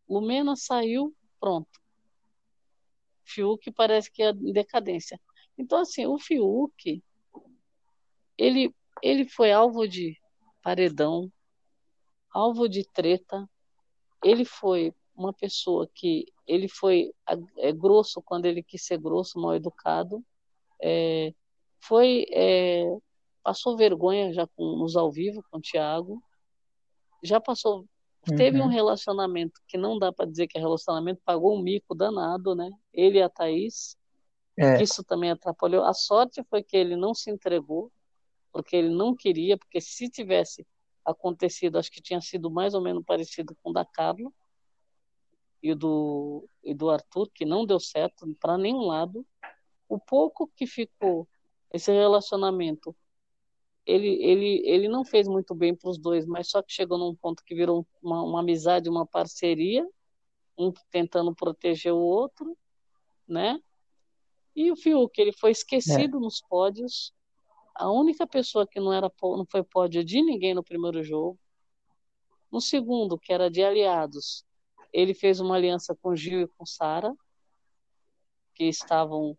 Lumena saiu, pronto. Fiuk parece que é em decadência. Então, assim, o Fiuk, ele, ele foi alvo de paredão, alvo de treta. Ele foi uma pessoa que ele foi é, grosso quando ele quis ser grosso, mal educado. É, foi é, passou vergonha já com, nos ao vivo com o Thiago. Já passou teve uhum. um relacionamento que não dá para dizer que é relacionamento, pagou um mico danado, né? Ele e a Thaís. É. Isso também atrapalhou. A sorte foi que ele não se entregou, porque ele não queria, porque se tivesse acontecido, acho que tinha sido mais ou menos parecido com o da Carla e do, e do Arthur, que não deu certo para nenhum lado. O pouco que ficou esse relacionamento, ele, ele, ele não fez muito bem para os dois, mas só que chegou num ponto que virou uma, uma amizade, uma parceria, um tentando proteger o outro, né? E o Fiuk, ele foi esquecido é. nos pódios, a única pessoa que não era não foi pódio de ninguém no primeiro jogo. No segundo, que era de aliados, ele fez uma aliança com Gil e com Sara, que estavam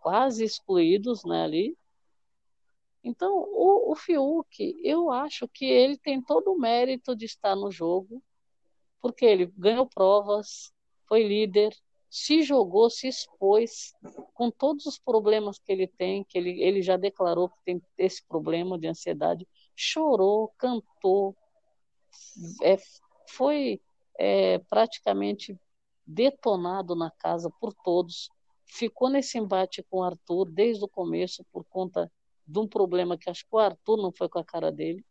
quase excluídos né, ali. Então, o, o Fiuk, eu acho que ele tem todo o mérito de estar no jogo, porque ele ganhou provas, foi líder, se jogou, se expôs com todos os problemas que ele tem, que ele, ele já declarou que tem esse problema de ansiedade, chorou, cantou, é, foi é, praticamente detonado na casa por todos, ficou nesse embate com o Arthur desde o começo por conta de um problema que acho que o Arthur não foi com a cara dele,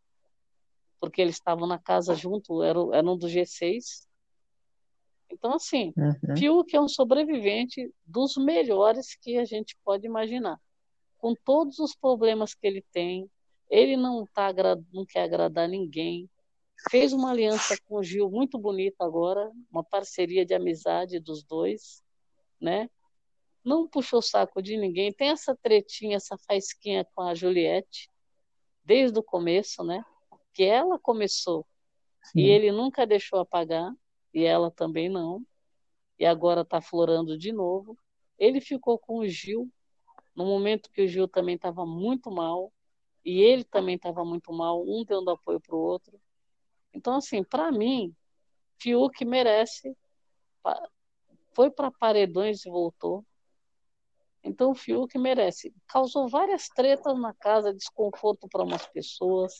porque eles estavam na casa junto, era, era um do G6, então, assim, uhum. Fiuk é um sobrevivente dos melhores que a gente pode imaginar. Com todos os problemas que ele tem, ele não, tá, não quer agradar ninguém. Fez uma aliança com o Gil muito bonita agora, uma parceria de amizade dos dois, né? Não puxou o saco de ninguém. Tem essa tretinha, essa faisquinha com a Juliette, desde o começo, né? Que ela começou Sim. e ele nunca deixou apagar e ela também não. E agora está florando de novo. Ele ficou com o Gil, no momento que o Gil também estava muito mal, e ele também estava muito mal, um dando apoio para o outro. Então, assim, para mim, Fiuk merece. Foi para paredões e voltou. Então, o Fiuk merece. Causou várias tretas na casa, desconforto para umas pessoas,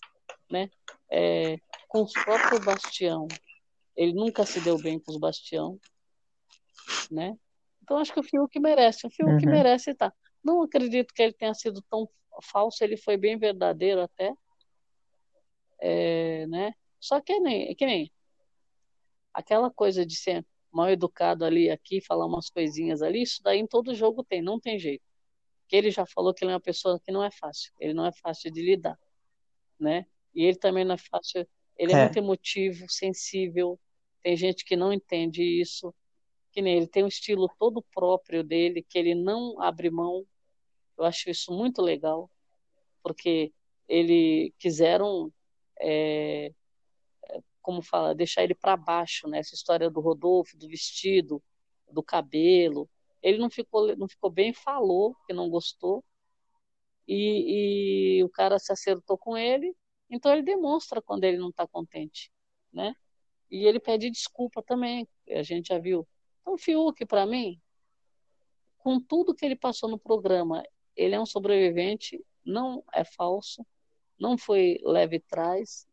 né? É, com o próprio Bastião. Ele nunca se deu bem com os Bastião, né? Então acho que o Fiuk merece. O Fiuk uhum. merece estar. Tá. Não acredito que ele tenha sido tão falso. Ele foi bem verdadeiro até, é, né? Só que é nem, que nem aquela coisa de ser mal educado ali, aqui, falar umas coisinhas ali. Isso daí em todo jogo tem, não tem jeito. Que ele já falou que ele é uma pessoa que não é fácil. Ele não é fácil de lidar, né? E ele também não é fácil. Ele é, é muito emotivo, sensível, tem gente que não entende isso, que nem ele tem um estilo todo próprio dele, que ele não abre mão. Eu acho isso muito legal, porque ele quiseram é, como fala, deixar ele para baixo, né? Essa história do Rodolfo, do vestido, do cabelo. Ele não ficou, não ficou bem, falou que não gostou. E, e o cara se acertou com ele, então ele demonstra quando ele não está contente, né? E ele pede desculpa também, a gente já viu. Então, Fiuk, para mim, com tudo que ele passou no programa, ele é um sobrevivente, não é falso, não foi leve trás,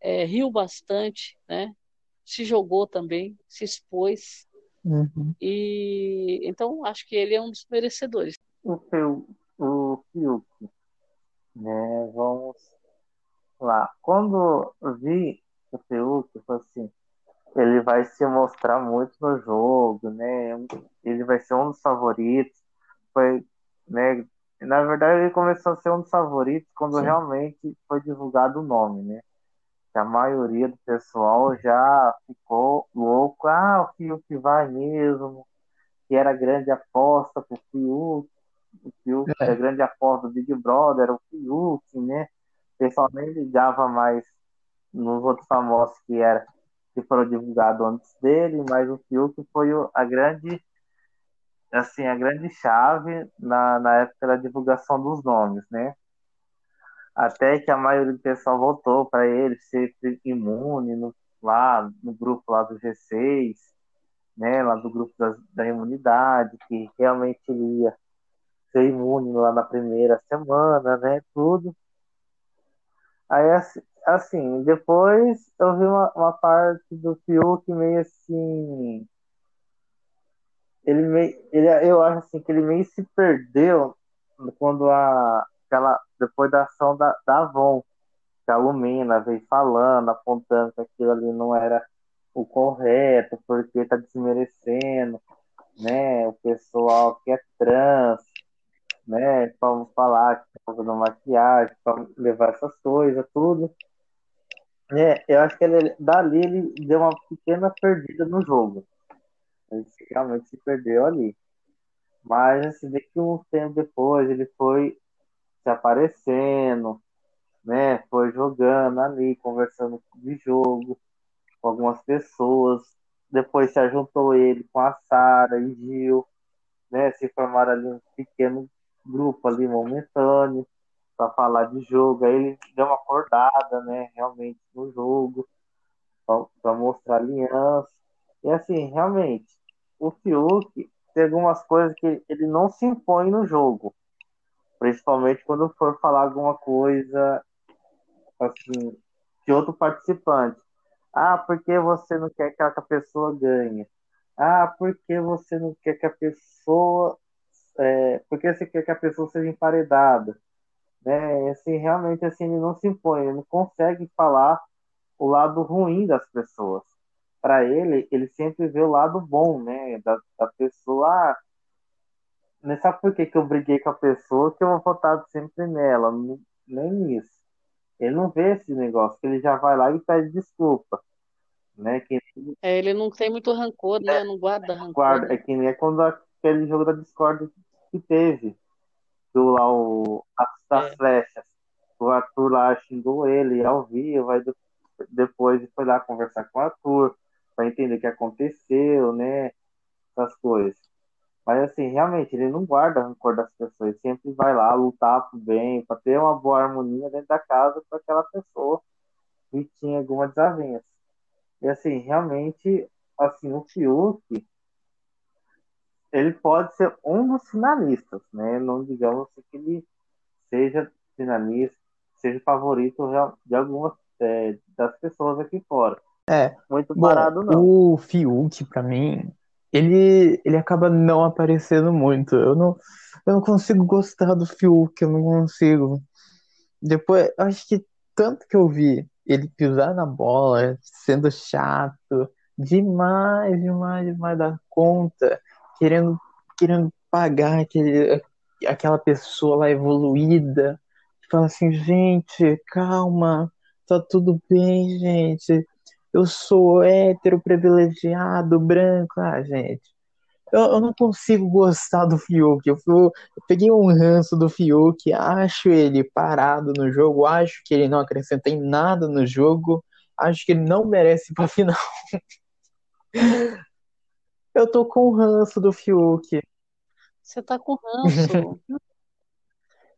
é, riu bastante, né? Se jogou também, se expôs. Uhum. E então acho que ele é um dos merecedores. O seu, o Fiuk, né? Vamos lá. Quando vi o Fiuk, foi assim, ele vai se mostrar muito no jogo, né? Ele vai ser um dos favoritos. Foi, né? Na verdade, ele começou a ser um dos favoritos quando Sim. realmente foi divulgado o nome, né? Que a maioria do pessoal já ficou louco. Ah, o Fiuk vai mesmo. Que era grande aposta pro Fiuk. O Fiuk é. era grande aposta do Big Brother, era o Fiuk, né? O pessoal nem ligava mais nos outros famosos que era que foram divulgados antes dele, mas o Fiuk foi a grande assim, a grande chave na, na época da divulgação dos nomes, né? Até que a maioria do pessoal votou para ele ser imune no, lá no grupo lá do G6, né? Lá do grupo da, da imunidade, que realmente ele ia ser imune lá na primeira semana, né? Tudo. Aí, assim, depois eu vi uma, uma parte do Fiuk meio assim ele meio, ele, eu acho assim que ele meio se perdeu quando a aquela depois da ação da, da Avon, que a Lumina veio falando, apontando que aquilo ali não era o correto, porque tá desmerecendo, né, o pessoal que é trans, né, vamos falar que tá fazendo maquiagem, para levar essas coisas, tudo. É, eu acho que ele, dali ele deu uma pequena perdida no jogo. Ele realmente se perdeu ali. Mas assim, que um tempo depois ele foi se aparecendo, né? Foi jogando ali, conversando de jogo com algumas pessoas. Depois se juntou ele com a Sara e Gil, né? Se formaram ali um pequeno grupo ali momentâneo para falar de jogo. Aí ele deu uma acordada, né? Realmente no jogo para mostrar aliança. E assim, realmente, o Fiuk tem algumas coisas que ele não se impõe no jogo. Principalmente quando for falar alguma coisa assim, de outro participante. Ah, por que você não quer que a pessoa ganhe? Ah, por que você não quer que a pessoa. É, por que você quer que a pessoa seja emparedada? Né? Assim, realmente assim, ele não se impõe, ele não consegue falar o lado ruim das pessoas para ele, ele sempre vê o lado bom, né? Da, da pessoa. Ah, não sabe por que, que eu briguei com a pessoa que eu vou votar sempre nela? Nem nisso. Ele não vê esse negócio, que ele já vai lá e pede desculpa. Né? Que... É, ele não tem muito rancor, né? Não guarda rancor. Guarda, né? É que nem é quando aquele jogo da Discord que teve. Do lá, o, as, das é. flechas. O Arthur lá xingou ele ao vivo, aí depois foi lá conversar com o Arthur para entender o que aconteceu, né? Essas coisas. Mas assim, realmente, ele não guarda rancor das pessoas, ele sempre vai lá lutar pro bem, para ter uma boa harmonia dentro da casa com aquela pessoa que tinha alguma desavença. E assim, realmente, assim, o Fiuk, ele pode ser um dos finalistas, né? Não digamos que ele seja finalista, seja favorito de algumas é, das pessoas aqui fora. É. Muito parado, Bom, não. O Fiuk, pra mim, ele, ele acaba não aparecendo muito. Eu não, eu não consigo gostar do Fiuk, eu não consigo. Depois, acho que tanto que eu vi ele pisar na bola, sendo chato, demais, demais, demais da conta, querendo, querendo pagar aquele, aquela pessoa lá evoluída. Fala assim, gente, calma, tá tudo bem, gente eu sou hétero, privilegiado, branco. Ah, gente, eu, eu não consigo gostar do Fiuk. Eu, eu, peguei um ranço do Fiuk, acho ele parado no jogo, acho que ele não acrescenta em nada no jogo. Acho que ele não merece ir pra final. [LAUGHS] Eu tô com o ranço do Fiuk. Você tá com ranço. [LAUGHS]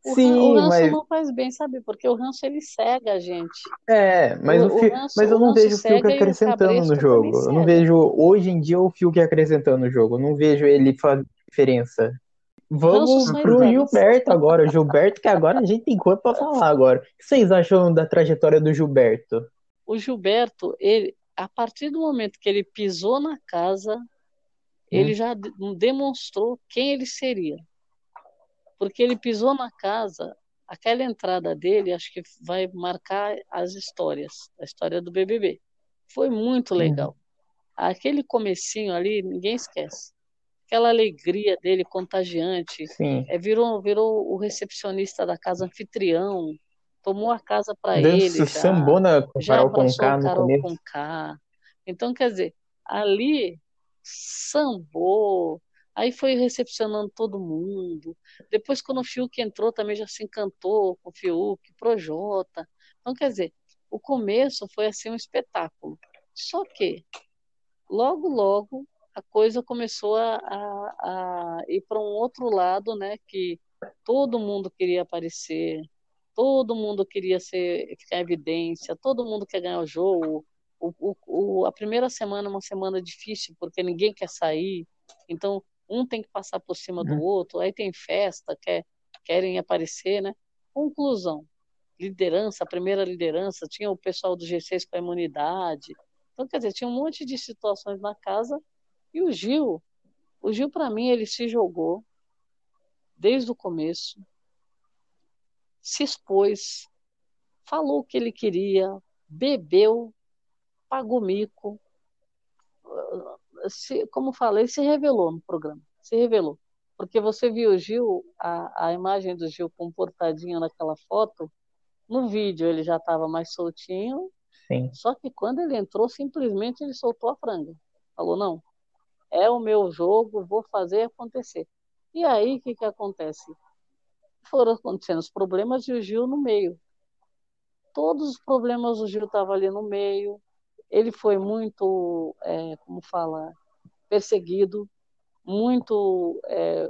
O, Sim, o ranço mas... não faz bem, sabe? Porque o ranço ele cega a gente. É, mas, o, o, o ranço, mas eu não vejo o Fiuk acrescentando no jogo. Eu não vejo hoje em dia o Fiuk acrescentando no jogo. Eu não vejo ele fazendo diferença. Vamos pro Gilberto agora. O Gilberto, que agora a gente tem coisa pra falar agora. O que vocês acham da trajetória do Gilberto? O Gilberto, ele, a partir do momento que ele pisou na casa, hum. ele já demonstrou quem ele seria porque ele pisou na casa, aquela entrada dele, acho que vai marcar as histórias, a história do BBB. Foi muito uhum. legal. Aquele comecinho ali, ninguém esquece. Aquela alegria dele contagiante. Sim. É, virou, virou o recepcionista da casa anfitrião, tomou a casa para ele. Já, sambona com já Carol com K no Carol começo. Com K. Então, quer dizer, ali sambou, Aí foi recepcionando todo mundo. Depois, quando o Fiuk entrou, também já se encantou com o Fiuk, Projota. Então, quer dizer, o começo foi assim um espetáculo. Só que, logo, logo, a coisa começou a, a, a ir para um outro lado, né? Que todo mundo queria aparecer, todo mundo queria ser, ficar em evidência, todo mundo quer ganhar o jogo. O, o, a primeira semana é uma semana difícil, porque ninguém quer sair. Então, um tem que passar por cima do uhum. outro, aí tem festa, quer, querem aparecer, né? Conclusão, liderança, a primeira liderança, tinha o pessoal do G6 com a imunidade, então, quer dizer, tinha um monte de situações na casa, e o Gil, o Gil, para mim, ele se jogou desde o começo, se expôs, falou o que ele queria, bebeu, pagou mico, se, como falei, se revelou no programa, se revelou. Porque você viu o Gil, a, a imagem do Gil comportadinho naquela foto, no vídeo ele já estava mais soltinho, Sim. só que quando ele entrou, simplesmente ele soltou a franga. Falou, não, é o meu jogo, vou fazer acontecer. E aí, o que, que acontece? Foram acontecendo os problemas e o Gil no meio. Todos os problemas o Gil estava ali no meio, ele foi muito, é, como fala, perseguido, muito, é,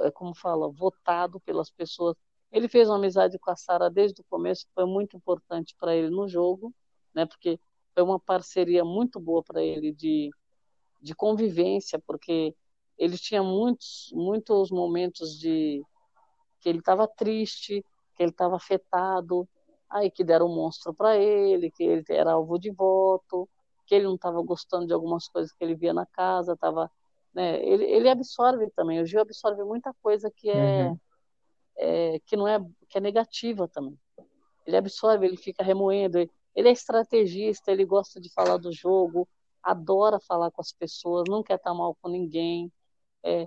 é, como fala, votado pelas pessoas. Ele fez uma amizade com a Sara desde o começo, que foi muito importante para ele no jogo, né? Porque foi uma parceria muito boa para ele de, de convivência, porque ele tinha muitos, muitos momentos de que ele estava triste, que ele estava afetado, aí que deram um monstro para ele, que ele era alvo de voto, que ele não estava gostando de algumas coisas que ele via na casa, tava, né, ele, ele absorve também, o Gil absorve muita coisa que é, uhum. é, que não é que é negativa também. Ele absorve, ele fica remoendo, ele é estrategista, ele gosta de falar do jogo, adora falar com as pessoas, não quer estar mal com ninguém, é,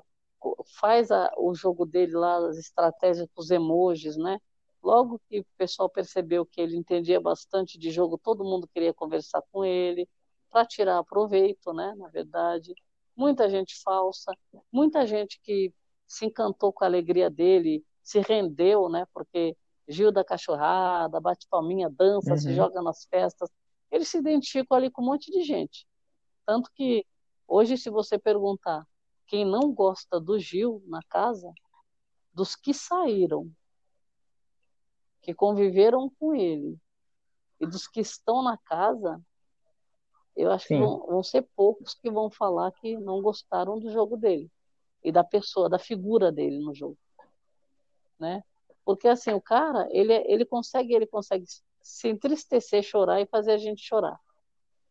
faz a, o jogo dele lá, as estratégias com os emojis, né? Logo que o pessoal percebeu que ele entendia bastante de jogo, todo mundo queria conversar com ele para tirar proveito, né? Na verdade, muita gente falsa, muita gente que se encantou com a alegria dele, se rendeu, né? Porque Gil da cachorrada, bate palminha, dança, uhum. se joga nas festas. Ele se identificou ali com um monte de gente. Tanto que hoje, se você perguntar quem não gosta do Gil na casa, dos que saíram que conviveram com ele e dos que estão na casa, eu acho Sim. que vão, vão, ser poucos que vão falar que não gostaram do jogo dele e da pessoa, da figura dele no jogo, né? Porque assim o cara, ele ele consegue ele consegue se entristecer, chorar e fazer a gente chorar.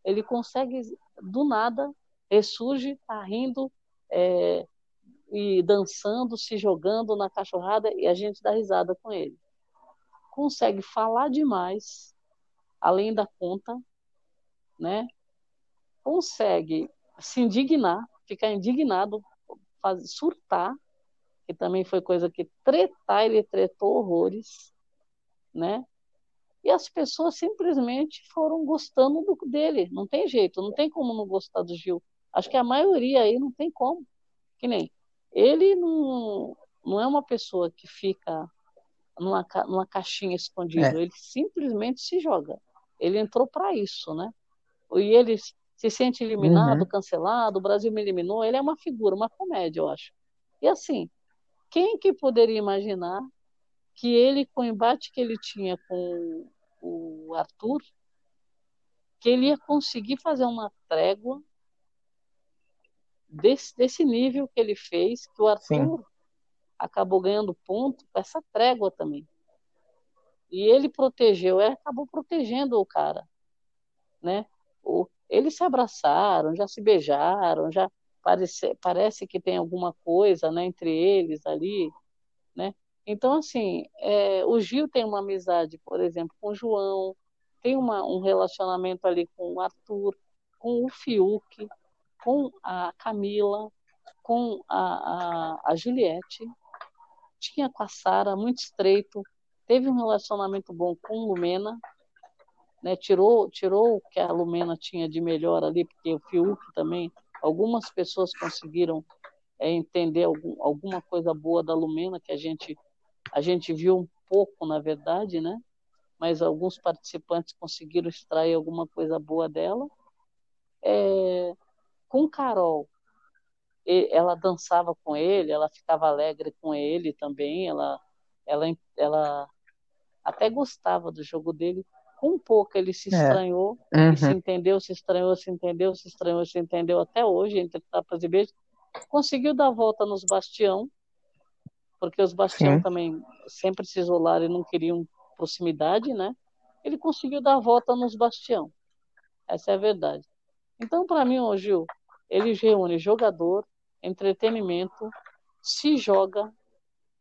Ele consegue do nada ressurge, tá rindo é, e dançando, se jogando na cachorrada e a gente dá risada com ele consegue falar demais, além da conta, né? Consegue se indignar, ficar indignado, fazer, surtar, que também foi coisa que tretar, ele tretou horrores, né? E as pessoas simplesmente foram gostando do, dele, não tem jeito, não tem como não gostar do Gil. Acho que a maioria aí não tem como. Que nem ele não, não é uma pessoa que fica numa, numa caixinha escondida. É. Ele simplesmente se joga. ele entrou para isso, né? E ele se sente eliminado, uhum. cancelado, o Brasil me eliminou, ele é uma figura, uma comédia, eu acho. E assim, quem que poderia imaginar que ele, com o embate que ele tinha com o Arthur, que ele ia conseguir fazer uma trégua desse, desse nível que ele fez, que o Arthur Sim. Acabou ganhando ponto com essa trégua também. E ele protegeu, ele acabou protegendo o cara, né? O, eles se abraçaram, já se beijaram, já parece, parece que tem alguma coisa, né, entre eles ali, né? Então, assim, é, o Gil tem uma amizade, por exemplo, com o João, tem uma, um relacionamento ali com o Arthur, com o Fiuk, com a Camila, com a, a, a Juliette, tinha com a Sara, muito estreito, teve um relacionamento bom com Lumena, né, tirou, tirou o que a Lumena tinha de melhor ali, porque o Fiuk também, algumas pessoas conseguiram é, entender algum, alguma coisa boa da Lumena, que a gente, a gente viu um pouco, na verdade, né? mas alguns participantes conseguiram extrair alguma coisa boa dela. É, com Carol, ela dançava com ele, ela ficava alegre com ele também, ela, ela, ela até gostava do jogo dele. Com um pouco ele se é. estranhou, é. uhum. se entendeu, se estranhou, se entendeu, se estranhou, se entendeu até hoje, entre tapas e beijos. Conseguiu dar a volta nos Bastião, porque os Bastião Sim. também sempre se isolaram e não queriam proximidade, né? Ele conseguiu dar a volta nos Bastião. Essa é a verdade. Então, para mim, o Gil, ele reúne jogador, entretenimento, se joga,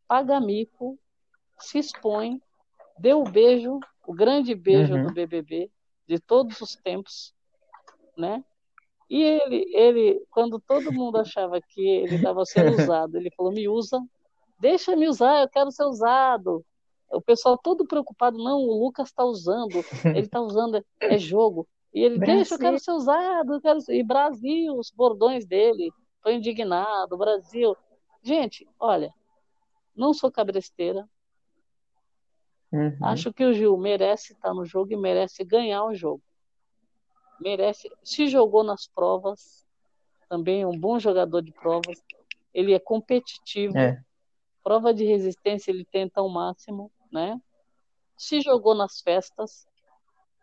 paga mico, se expõe, deu o beijo, o grande beijo uhum. do BBB de todos os tempos, né? E ele, ele, quando todo mundo achava que ele estava sendo [LAUGHS] usado, ele falou: me usa, deixa me usar, eu quero ser usado. O pessoal todo preocupado, não, o Lucas está usando, ele está usando, é jogo. E ele, Brasil. [LAUGHS] deixa, eu quero ser usado, eu quero... e Brasil, os bordões dele, estou indignado, Brasil. Gente, olha, não sou cabresteira. Uhum. Acho que o Gil merece estar no jogo e merece ganhar o jogo. Merece, se jogou nas provas, também é um bom jogador de provas. Ele é competitivo. É. Prova de resistência ele tenta ao máximo, né? Se jogou nas festas,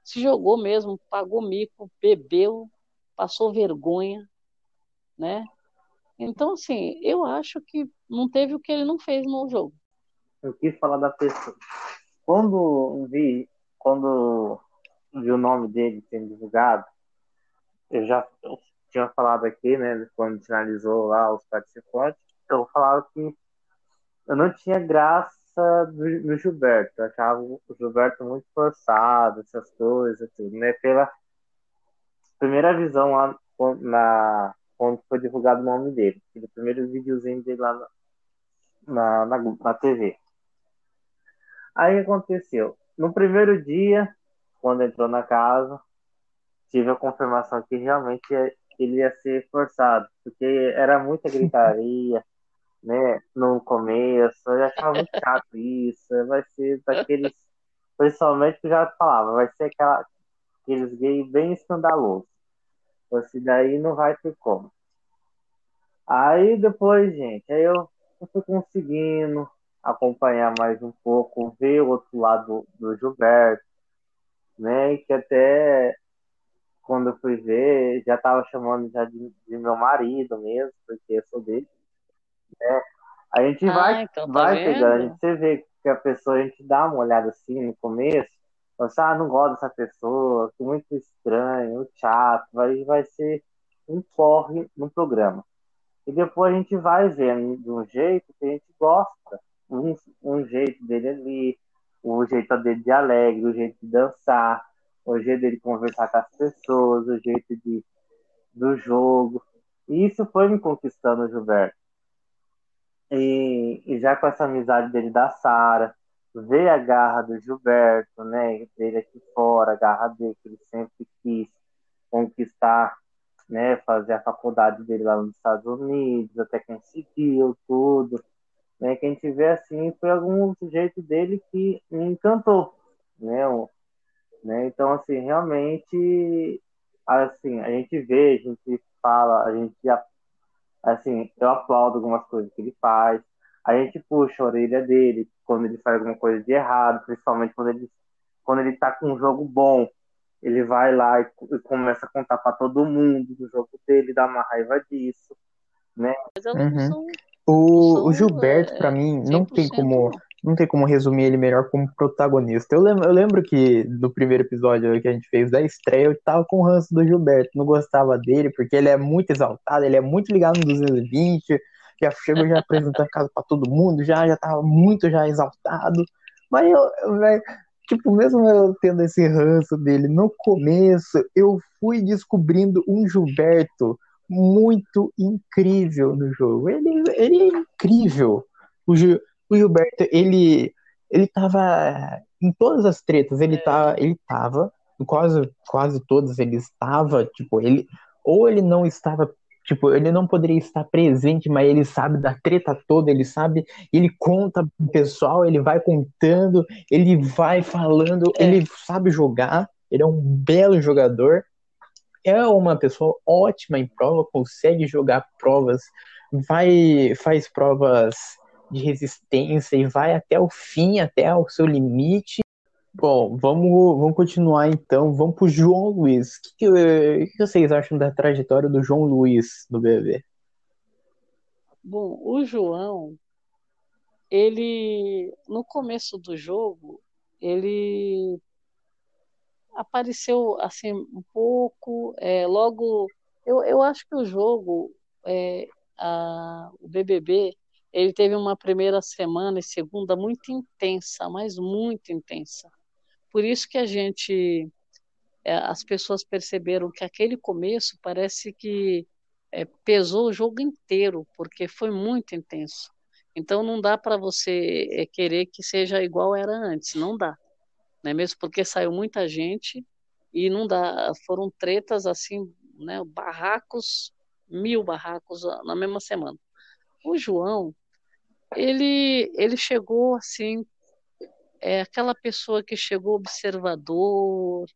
se jogou mesmo, pagou mico, bebeu, passou vergonha, né? Então, assim, eu acho que não teve o que ele não fez no jogo. Eu quis falar da pessoa. Quando vi, quando vi o nome dele sendo divulgado, eu já eu tinha falado aqui, né, quando finalizou lá os participantes, eu falava que eu não tinha graça no Gilberto. Eu achava o Gilberto muito forçado, essas coisas, tudo, né? Pela primeira visão lá na, quando foi divulgado o nome dele. Aquele primeiro videozinho dele lá na, na, na TV. Aí aconteceu. No primeiro dia, quando entrou na casa, tive a confirmação que realmente ele ia ser forçado, porque era muita gritaria, [LAUGHS] né, no começo, eu achava muito chato isso, vai ser daqueles, principalmente que já falava, vai ser aquela, aqueles gays bem escandalosos. Esse daí não vai ter como. Aí depois, gente, aí eu, eu fui conseguindo acompanhar mais um pouco, ver o outro lado do, Gilberto, né, que até quando eu fui ver, já tava chamando já de, de meu marido mesmo, porque eu sou dele. É, a gente ah, vai, então tá vai pegando, a gente você vê que a pessoa, a gente dá uma olhada assim no começo, você, ah, não gosto dessa pessoa, que muito estranho, chato, vai, vai ser um corre no programa. E depois a gente vai vendo de um jeito que a gente gosta, um, um jeito dele ali, o jeito dele de alegre, o jeito de dançar, o jeito dele conversar com as pessoas, o jeito de, do jogo. E isso foi me conquistando, Gilberto. E, e já com essa amizade dele da Sara, ver a garra do Gilberto, né, dele aqui fora, a garra dele que ele sempre quis conquistar, né, fazer a faculdade dele lá nos Estados Unidos, até conseguiu tudo, né, que a gente vê assim, foi algum jeito dele que me encantou, né, né? Então, assim, realmente, assim, a gente vê, a gente fala, a gente, assim, eu aplaudo algumas coisas que ele faz, a gente puxa a orelha dele quando ele faz alguma coisa de errado, principalmente quando ele, quando ele tá com um jogo bom, ele vai lá e, e começa a contar para todo mundo do jogo dele, dá uma raiva disso, né? Uhum. O, o Gilberto, é, para mim, não tem como não tem como resumir ele melhor como protagonista. Eu lembro, eu lembro que no primeiro episódio que a gente fez da estreia, eu tava com o ranço do Gilberto, não gostava dele, porque ele é muito exaltado, ele é muito ligado no 220, já chegou já apresentando a casa pra todo mundo, já, já tava muito já exaltado. Mas eu, tipo, mesmo eu tendo esse ranço dele no começo, eu fui descobrindo um Gilberto muito incrível no jogo. Ele, ele é incrível. O, Gil, o Gilberto, ele, ele tava em todas as tretas, ele, é. tá, ele tava, quase, quase todas ele estava, tipo, ele, ou ele não estava Tipo, ele não poderia estar presente, mas ele sabe da treta toda, ele sabe, ele conta pro pessoal, ele vai contando, ele vai falando, é. ele sabe jogar, ele é um belo jogador, é uma pessoa ótima em prova, consegue jogar provas, vai, faz provas de resistência e vai até o fim, até o seu limite. Bom, vamos, vamos continuar então. Vamos para o João Luiz. O que, que, que, vocês acham da trajetória do João Luiz no BB? Bom, o João, ele no começo do jogo, ele apareceu assim um pouco. É, logo, eu, eu acho que o jogo, é, a, o BBB, ele teve uma primeira semana e segunda muito intensa, mas muito intensa. Por isso que a gente, é, as pessoas perceberam que aquele começo parece que é, pesou o jogo inteiro, porque foi muito intenso. Então não dá para você é, querer que seja igual era antes, não dá. Né? Mesmo porque saiu muita gente e não dá, foram tretas assim, né? barracos, mil barracos na mesma semana. O João, ele, ele chegou assim, é aquela pessoa que chegou observador,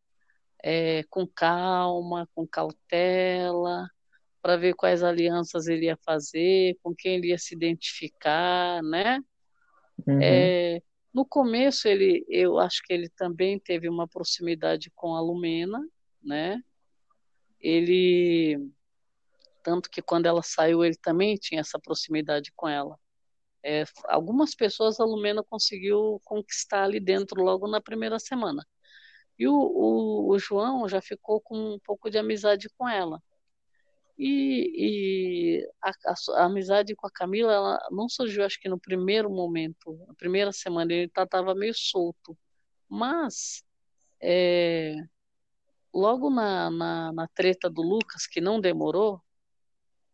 é, com calma, com cautela, para ver quais alianças ele ia fazer, com quem ele ia se identificar, né? Uhum. É, no começo ele, eu acho que ele também teve uma proximidade com a Lumena, né? Ele tanto que quando ela saiu ele também tinha essa proximidade com ela. É, algumas pessoas a Lumena conseguiu conquistar ali dentro logo na primeira semana. E o, o, o João já ficou com um pouco de amizade com ela. E, e a, a, a, amizade com a Camila ela não surgiu, acho que no primeiro momento, na primeira semana, ele estava meio solto. Mas, é, logo na, na, na treta do Lucas, que não demorou,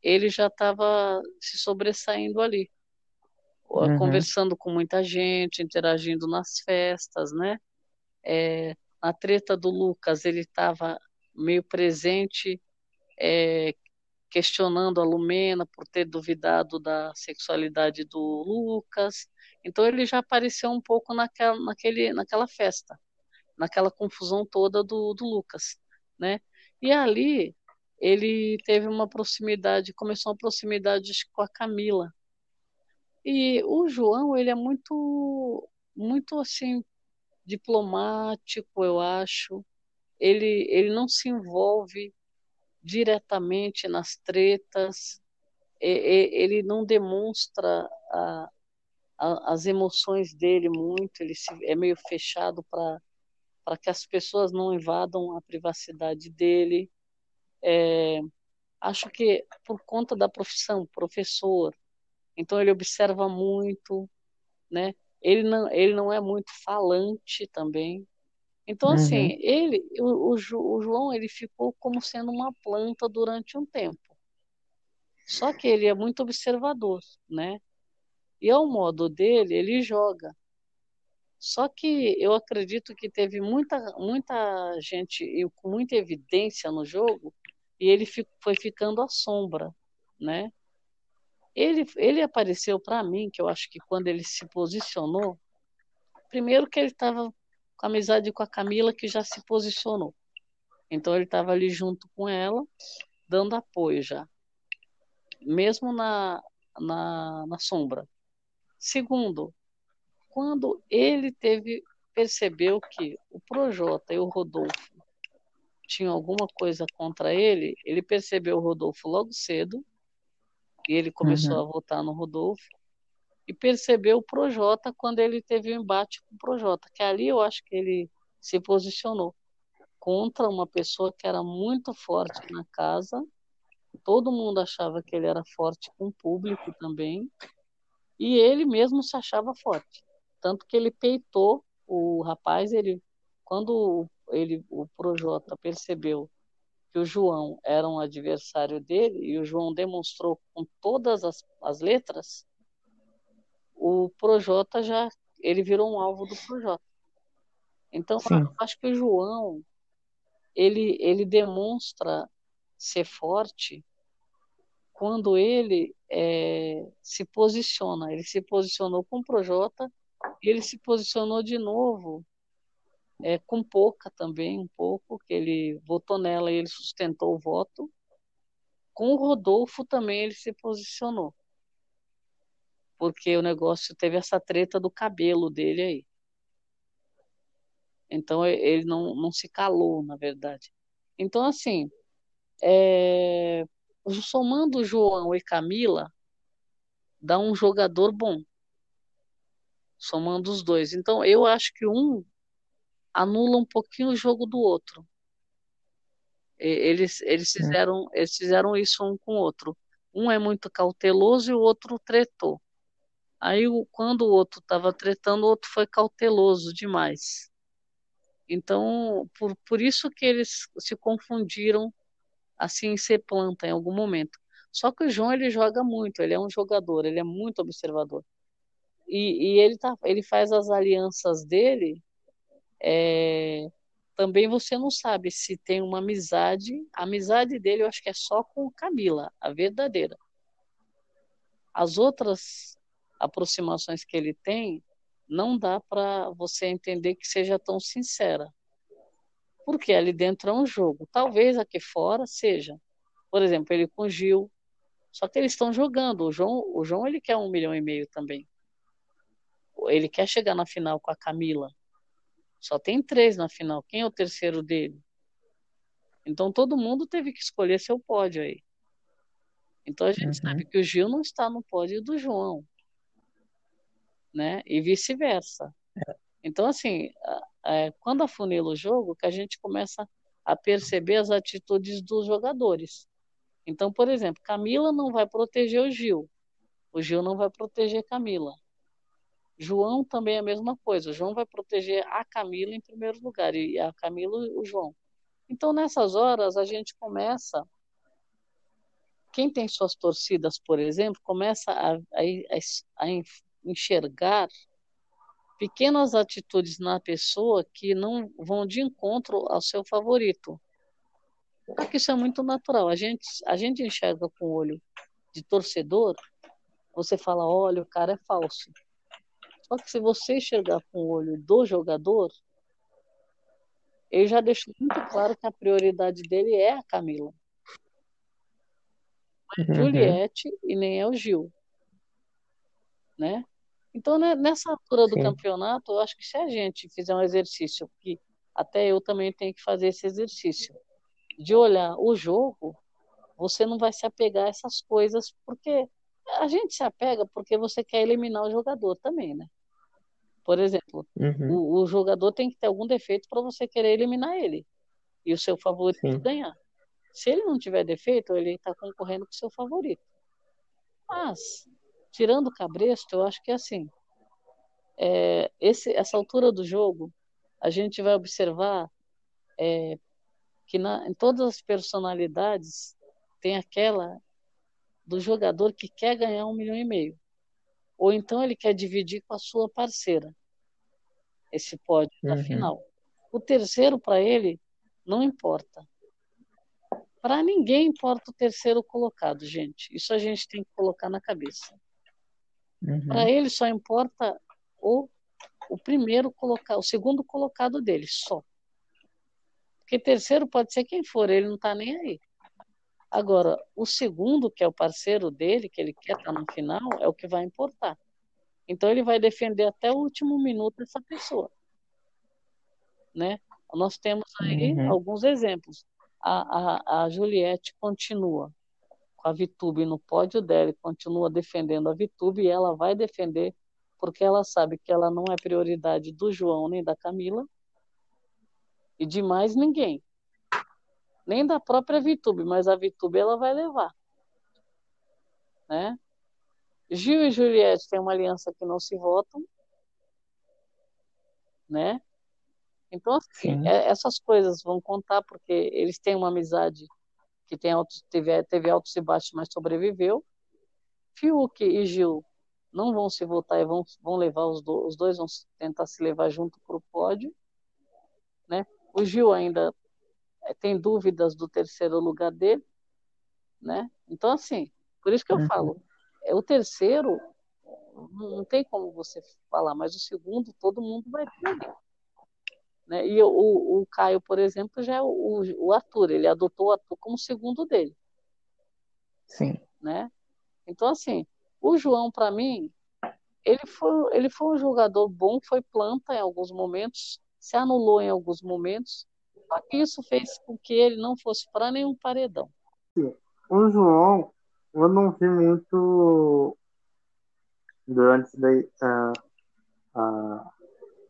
ele já estava se sobressaindo ali uhum. conversando com muita gente, interagindo nas festas, né? É, na treta do Lucas, ele estava meio presente, é, questionando a Lumena por ter duvidado da sexualidade do Lucas. Então ele já apareceu um pouco naquela, naquele, naquela festa, naquela confusão toda do, do Lucas, né? E ali ele teve uma proximidade, começou uma proximidade com a Camila, e o João, ele é muito, muito assim, diplomático, eu acho. Ele, ele não se envolve diretamente nas tretas, ele não demonstra a, a, as emoções dele muito, ele se, é meio fechado para que as pessoas não invadam a privacidade dele. É, acho que por conta da profissão, professor, então ele observa muito, né? Ele não, ele não é muito falante também. Então, assim, uhum. assim, ele, o, o, o João, ele ficou como sendo uma planta durante um tempo. Só que ele é muito observador, né? E ao modo dele, ele joga. Só que eu acredito que teve muita, muita gente com muita evidência no jogo e ele foi ficando à sombra, né? Ele, ele apareceu para mim, que eu acho que quando ele se posicionou, primeiro que ele estava com amizade com a Camila, que já se posicionou. Então ele estava ali junto com ela, dando apoio já, mesmo na, na, na sombra. Segundo, quando ele teve percebeu que o Projota e o Rodolfo tinham alguma coisa contra ele, ele percebeu o Rodolfo logo cedo e ele começou uhum. a votar no Rodolfo e percebeu o Projota quando ele teve o um embate com o Projota, que ali eu acho que ele se posicionou contra uma pessoa que era muito forte na casa. Todo mundo achava que ele era forte com o público também. E ele mesmo se achava forte. Tanto que ele peitou o rapaz, ele quando ele o Projota percebeu que o João era um adversário dele e o João demonstrou com todas as, as letras, o Projota já ele virou um alvo do Projota. Então, acho que o João ele ele demonstra ser forte quando ele é, se posiciona. Ele se posicionou com o Projota e ele se posicionou de novo é, com pouca também, um pouco, que ele votou nela e ele sustentou o voto. Com o Rodolfo também ele se posicionou. Porque o negócio teve essa treta do cabelo dele aí. Então ele não, não se calou, na verdade. Então, assim, é... somando João e Camila, dá um jogador bom. Somando os dois. Então, eu acho que um anula um pouquinho o jogo do outro. Eles, eles, fizeram, eles fizeram isso um com o outro. Um é muito cauteloso e o outro tretou. Aí, quando o outro estava tretando, o outro foi cauteloso demais. Então, por, por isso que eles se confundiram assim em ser planta em algum momento. Só que o João ele joga muito, ele é um jogador, ele é muito observador. E, e ele, tá, ele faz as alianças dele é, também você não sabe se tem uma amizade. A amizade dele eu acho que é só com Camila, a verdadeira. As outras aproximações que ele tem, não dá para você entender que seja tão sincera. Porque ali dentro é um jogo. Talvez aqui fora seja. Por exemplo, ele com Gil. Só que eles estão jogando. O João, o João ele quer um milhão e meio também. Ele quer chegar na final com a Camila. Só tem três na final. Quem é o terceiro dele? Então todo mundo teve que escolher seu pódio aí. Então a gente uhum. sabe que o Gil não está no pódio do João, né? E vice-versa. É. Então assim, é, quando afunila o jogo, que a gente começa a perceber as atitudes dos jogadores. Então, por exemplo, Camila não vai proteger o Gil, o Gil não vai proteger Camila. João também é a mesma coisa. O João vai proteger a Camila em primeiro lugar e a Camila o João. Então nessas horas a gente começa quem tem suas torcidas, por exemplo, começa a, a, a enxergar pequenas atitudes na pessoa que não vão de encontro ao seu favorito. Porque isso é muito natural. A gente, a gente enxerga com o olho de torcedor, você fala, olha, o cara é falso. Só que se você enxergar com o olho do jogador, ele já deixou muito claro que a prioridade dele é a Camila. Não é uhum. Juliette e nem é o Gil. Né? Então, né, nessa altura do Sim. campeonato, eu acho que se a gente fizer um exercício, que até eu também tenho que fazer esse exercício, de olhar o jogo, você não vai se apegar a essas coisas, porque a gente se apega porque você quer eliminar o jogador também, né? Por exemplo, uhum. o, o, jogador tem que ter algum defeito para você querer eliminar ele e o seu favorito Sim. ganhar. Se ele não tiver defeito, ele está concorrendo com o seu favorito. Mas, tirando o cabresto, eu acho que é assim. É, esse, essa altura do jogo, a gente vai observar é, que na, em todas as personalidades tem aquela do jogador que quer ganhar um milhão e meio ou então ele quer dividir com a sua parceira esse pódio uhum. da final. O terceiro para ele não importa. Para ninguém importa o terceiro colocado, gente. Isso a gente tem que colocar na cabeça. Uhum. Para ele só importa o o primeiro colocado, o segundo colocado dele, só. Porque terceiro pode ser quem for, ele não está nem aí. Agora, o segundo, que é o parceiro dele, que ele quer estar no final, é o que vai importar. Então ele vai defender até o último minuto essa pessoa. Né? Nós temos aí uhum. alguns exemplos. A, a, a Juliette continua com a Vitube no pódio dela e continua defendendo a Vitube e ela vai defender porque ela sabe que ela não é prioridade do João nem da Camila e de mais ninguém. Nem da própria Vitube, mas a Vitube ela vai levar. Né? Gil e Juliette têm uma aliança que não se votam, né? Então, assim, é, essas coisas vão contar porque eles têm uma amizade que tem altos, teve, teve altos e baixos, mas sobreviveu. Fiuk e Gil não vão se votar e vão, vão levar os, do, os dois, vão tentar se levar junto para o pódio. Né? O Gil ainda tem dúvidas do terceiro lugar dele. Né? Então, assim, por isso que eu uhum. falo, é o terceiro, não tem como você falar, mas o segundo todo mundo vai ter. Né? E o, o Caio, por exemplo, já é o, o Arthur, ele adotou o Arthur como segundo dele. Sim. Né? Então, assim, o João, para mim, ele foi, ele foi um jogador bom, foi planta em alguns momentos, se anulou em alguns momentos, só que isso fez com que ele não fosse para nenhum paredão. O João, eu não vi muito durante daí, uh, uh,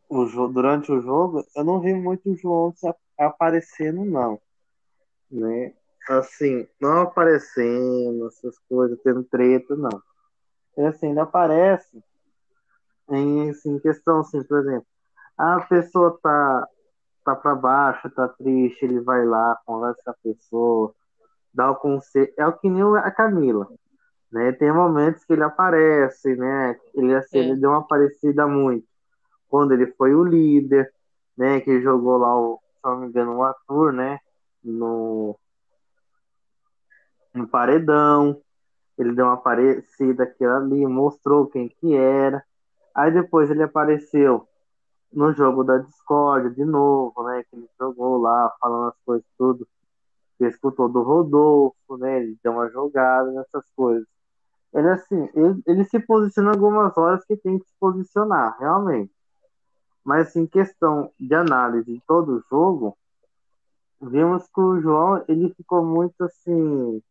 o, durante o jogo, eu não vi muito o João aparecendo, não. Né? Assim, não aparecendo, essas coisas, tendo treta, não ele assim, ele aparece em assim, questão assim, por exemplo, a pessoa tá, tá para baixo, tá triste, ele vai lá, conversa com a pessoa, dá o conselho. É o que nem a Camila. Né? Tem momentos que ele aparece, né? Ele, assim, ele deu uma aparecida muito. Quando ele foi o líder, né? Que jogou lá, o, se não me engano, o Arthur, né? No, no paredão ele deu uma aparecida aqui ali, mostrou quem que era. Aí depois ele apareceu no jogo da Discord de novo, né? Que ele jogou lá, falando as coisas tudo. Que escutou do Rodolfo, né? Ele deu uma jogada nessas coisas. Ele assim, ele, ele se posiciona algumas horas que tem que se posicionar, realmente. Mas assim, questão de análise de todo o jogo, vimos que o João ele ficou muito assim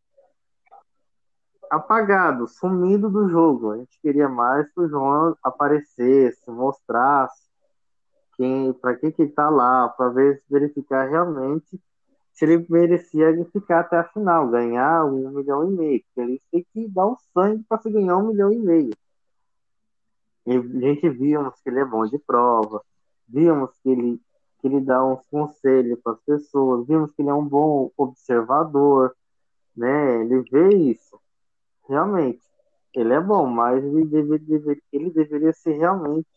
apagado, sumido do jogo. A gente queria mais que o João aparecesse, mostrasse quem, para que que tá lá, para ver verificar realmente se ele merecia ficar até a final, ganhar um milhão e meio. Porque ele tem que dar um sangue para se ganhar um milhão e meio. E a gente vimos que ele é bom de prova, vimos que ele que ele dá uns conselhos para as pessoas, vimos que ele é um bom observador, né? Ele vê isso realmente, ele é bom, mas ele, deve, deve, ele deveria ser realmente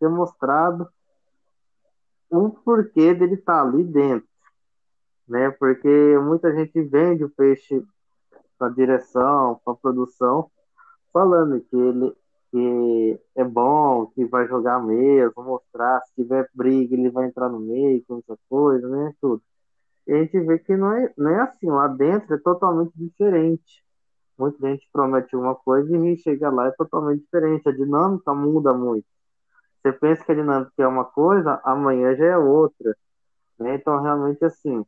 demonstrado o porquê dele estar tá ali dentro, né? Porque muita gente vende o peixe para direção, para produção, falando que ele que é bom, que vai jogar mesmo, mostrar, se tiver briga, ele vai entrar no meio, com essa coisa, né? Tudo. E a gente vê que não é, não é assim, lá dentro é totalmente diferente muita gente promete uma coisa e chega lá é totalmente diferente. A dinâmica muda muito. Você pensa que a dinâmica é uma coisa, amanhã já é outra. Né? Então, realmente, assim,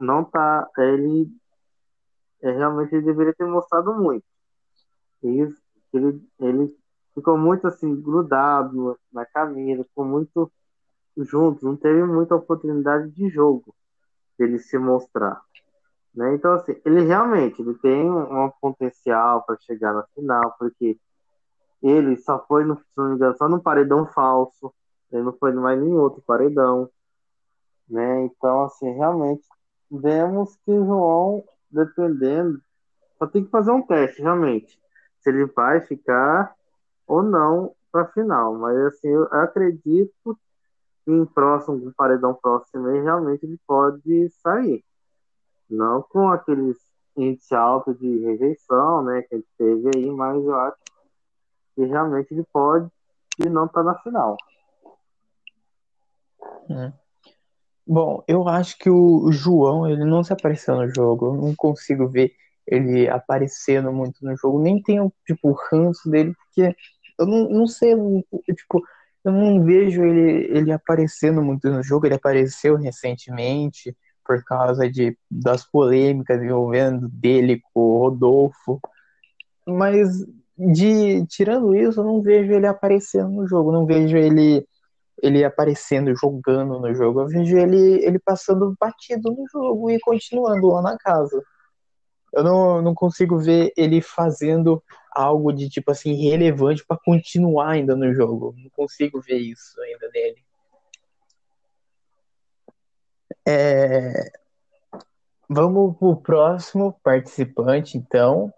não tá. Ele é, realmente ele deveria ter mostrado muito. Isso, ele, ele ficou muito assim, grudado na camisa, ficou muito junto, não teve muita oportunidade de jogo dele se mostrar. Né? Então, assim, ele realmente ele tem um potencial para chegar na final, porque ele só foi, no, se não me engano, só no paredão falso, ele não foi mais nenhum outro paredão. Né? Então, assim, realmente, vemos que o João, dependendo, só tem que fazer um teste, realmente, se ele vai ficar ou não para final. Mas, assim, eu acredito que em próximo, um paredão próximo, realmente ele pode sair. Não com aqueles índice alto de rejeição, né, que a gente teve aí, mas eu acho que realmente ele pode e não tá na final. Hum. Bom, eu acho que o João, ele não se apareceu no jogo. Eu não consigo ver ele aparecendo muito no jogo. Nem tenho, tipo, o ranço dele, porque eu não, não sei, eu, tipo, eu não vejo ele, ele aparecendo muito no jogo. Ele apareceu recentemente por causa de, das polêmicas envolvendo dele com o Rodolfo. Mas de tirando isso, eu não vejo ele aparecendo no jogo, não vejo ele ele aparecendo, jogando no jogo. Eu vejo ele, ele passando batido no jogo e continuando lá na casa. Eu não, não consigo ver ele fazendo algo de tipo assim relevante para continuar ainda no jogo. Não consigo ver isso ainda nele. É... Vamos pro próximo participante, então,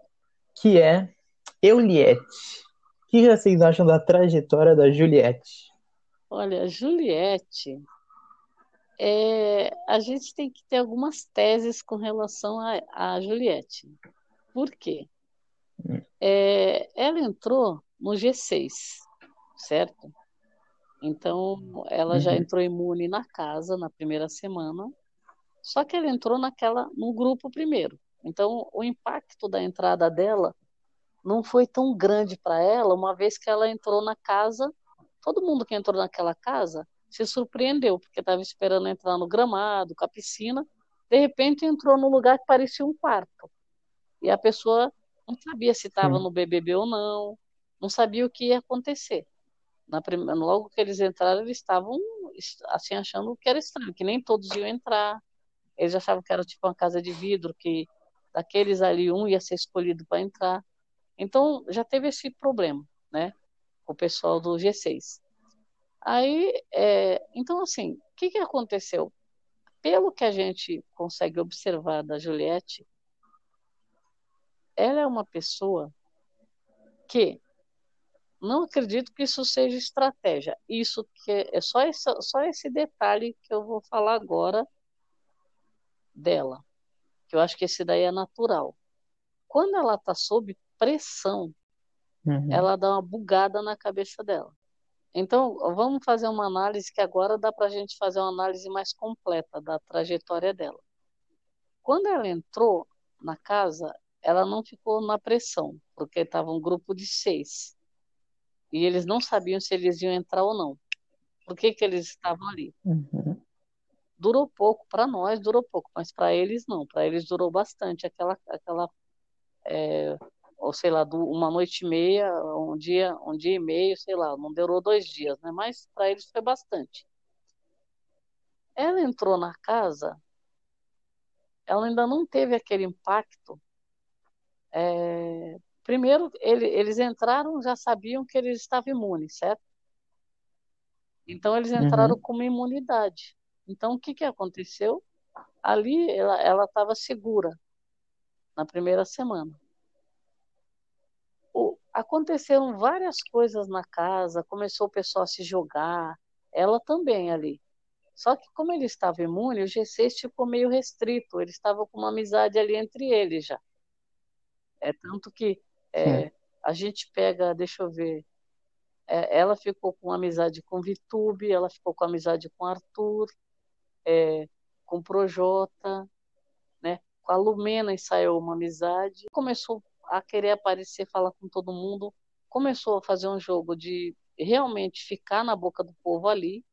que é Euliette. O que vocês acham da trajetória da Juliette? Olha, Juliette, é, a gente tem que ter algumas teses com relação a, a Juliette. Por quê? Hum. É, ela entrou no G6, certo? Então, ela já uhum. entrou imune na casa na primeira semana, só que ela entrou naquela no grupo primeiro. Então, o impacto da entrada dela não foi tão grande para ela, uma vez que ela entrou na casa, todo mundo que entrou naquela casa se surpreendeu, porque estava esperando entrar no gramado, com a piscina, de repente entrou num lugar que parecia um quarto. E a pessoa não sabia se estava no BBB ou não, não sabia o que ia acontecer. Na primeira, logo que eles entraram, eles estavam assim achando que era estranho, que nem todos iam entrar. Eles achavam que era tipo uma casa de vidro, que daqueles ali um ia ser escolhido para entrar. Então, já teve esse problema, né? Com o pessoal do G6. Aí, é, então, assim, o que, que aconteceu? Pelo que a gente consegue observar da Juliette, ela é uma pessoa que não acredito que isso seja estratégia. Isso que é, só esse, só esse detalhe que eu vou falar agora dela, que eu acho que esse daí é natural. Quando ela está sob pressão, uhum. ela dá uma bugada na cabeça dela. Então, vamos fazer uma análise que agora dá para a gente fazer uma análise mais completa da trajetória dela. Quando ela entrou na casa, ela não ficou na pressão, porque estava um grupo de seis. E eles não sabiam se eles iam entrar ou não. Por que, que eles estavam ali? Uhum. Durou pouco, para nós durou pouco, mas para eles não. Para eles durou bastante aquela, aquela é, ou sei lá, uma noite e meia, um dia, um dia e meio, sei lá, não durou dois dias, né? Mas para eles foi bastante. Ela entrou na casa, ela ainda não teve aquele impacto. É, primeiro, ele, eles entraram, já sabiam que eles estavam imunes, certo? Então eles entraram uhum. com uma imunidade. Então o que que aconteceu? Ali ela estava segura na primeira semana aconteceram várias coisas na casa, começou o pessoal a se jogar, ela também ali. Só que como ele estava imune, o G6 ficou meio restrito, ele estava com uma amizade ali entre eles já. É tanto que é, a gente pega, deixa eu ver, é, ela ficou com amizade com Vitube, ela ficou com amizade com Arthur, é, com Projota, né? Com a Lumena ensaiou uma amizade. Começou a querer aparecer, falar com todo mundo, começou a fazer um jogo de realmente ficar na boca do povo ali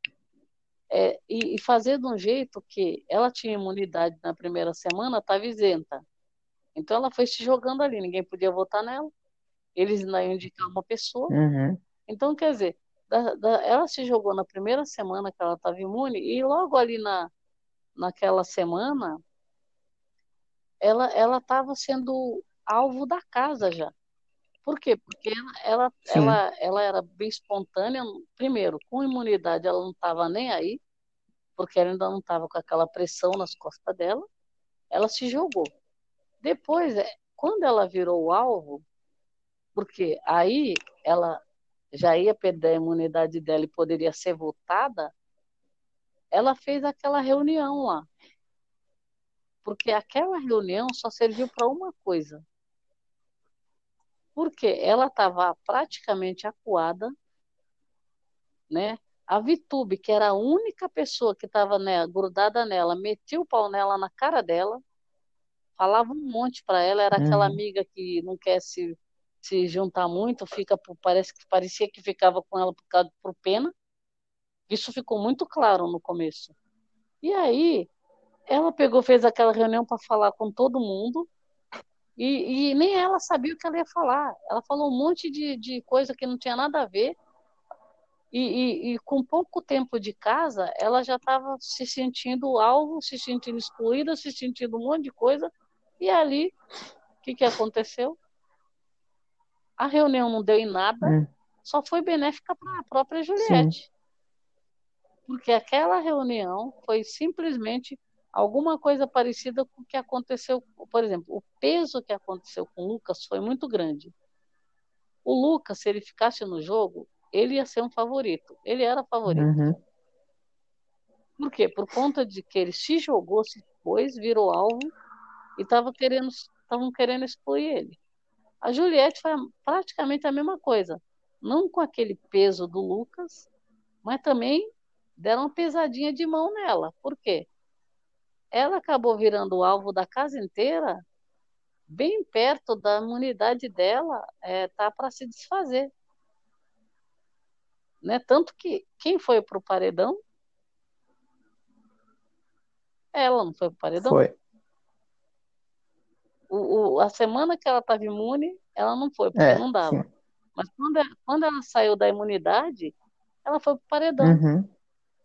é, e, e, fazer de um jeito que ela tinha imunidade na primeira semana, estava isenta. Então ela foi se jogando ali, ninguém podia votar nela, eles ainda iam indicar uma pessoa. Uhum. Então, quer dizer, da, da, ela se jogou na primeira semana que ela estava imune e logo ali na, naquela semana ela estava sendo alvo da casa já. Por quê? Porque ela, ela, ela, ela era bem espontânea. Primeiro, com imunidade, ela não estava nem aí, porque ela ainda não estava com aquela pressão nas costas dela. Ela se jogou. Depois, é, quando ela virou o alvo, porque aí ela já ia perder a imunidade dela e poderia ser votada, ela fez aquela reunião lá. Porque aquela reunião só serviu para uma coisa: porque ela estava praticamente acuada, né? A Vitube, que era a única pessoa que estava né, grudada nela, metia o pau nela na cara dela, falava um monte para ela, era aquela uhum. amiga que não quer se, se juntar muito, fica parece que parecia que ficava com ela por causa por pena. Isso ficou muito claro no começo. E aí, ela pegou, fez aquela reunião para falar com todo mundo, e, e, nem ela sabia o que ela ia falar. Ela falou um monte de, de coisa que não tinha nada a ver. E, e, e com pouco tempo de casa, ela já estava se sentindo alvo, se sentindo excluída, se sentindo um monte de coisa. E ali, o que, que aconteceu? A reunião não deu em nada, hum. só foi benéfica para a própria Juliette. Sim. Porque aquela reunião foi simplesmente alguma coisa parecida com o que aconteceu, por exemplo, o peso que aconteceu com o Lucas foi muito grande. O Lucas, se ele ficasse no jogo, ele ia ser um favorito. Ele era favorito. Uhum. Por quê? Por conta de que ele se jogou, se pôs, virou alvo e estavam querendo, estavam querendo excluir ele. A Juliette foi praticamente a mesma coisa. Não com aquele peso do Lucas, mas também deram uma pesadinha de mão nela. Por quê? Ela acabou virando o alvo da casa inteira, bem perto da imunidade dela, é, tá para se desfazer. Né? Tanto que quem foi para o paredão? Ela não foi para o paredão? Foi. O, o, a semana que ela estava imune, ela não foi, porque é, não dava. Sim. Mas quando ela, quando ela saiu da imunidade, ela foi para o paredão. Uhum.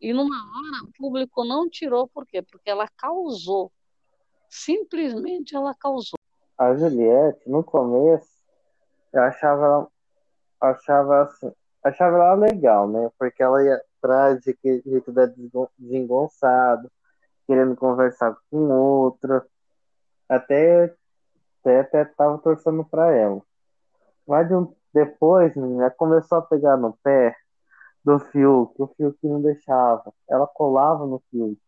E numa hora o público não tirou, por quê? Porque ela causou. Simplesmente ela causou. A Juliette, no começo, eu achava ela, achava assim, achava ela legal, né? Porque ela ia atrás de que jeito da desengonçado, querendo conversar com outra. Até até, até tava torcendo para ela. Mas de depois, menina, começou a pegar no pé do Fiuk, o Fiuk não deixava. Ela colava no Fiuk.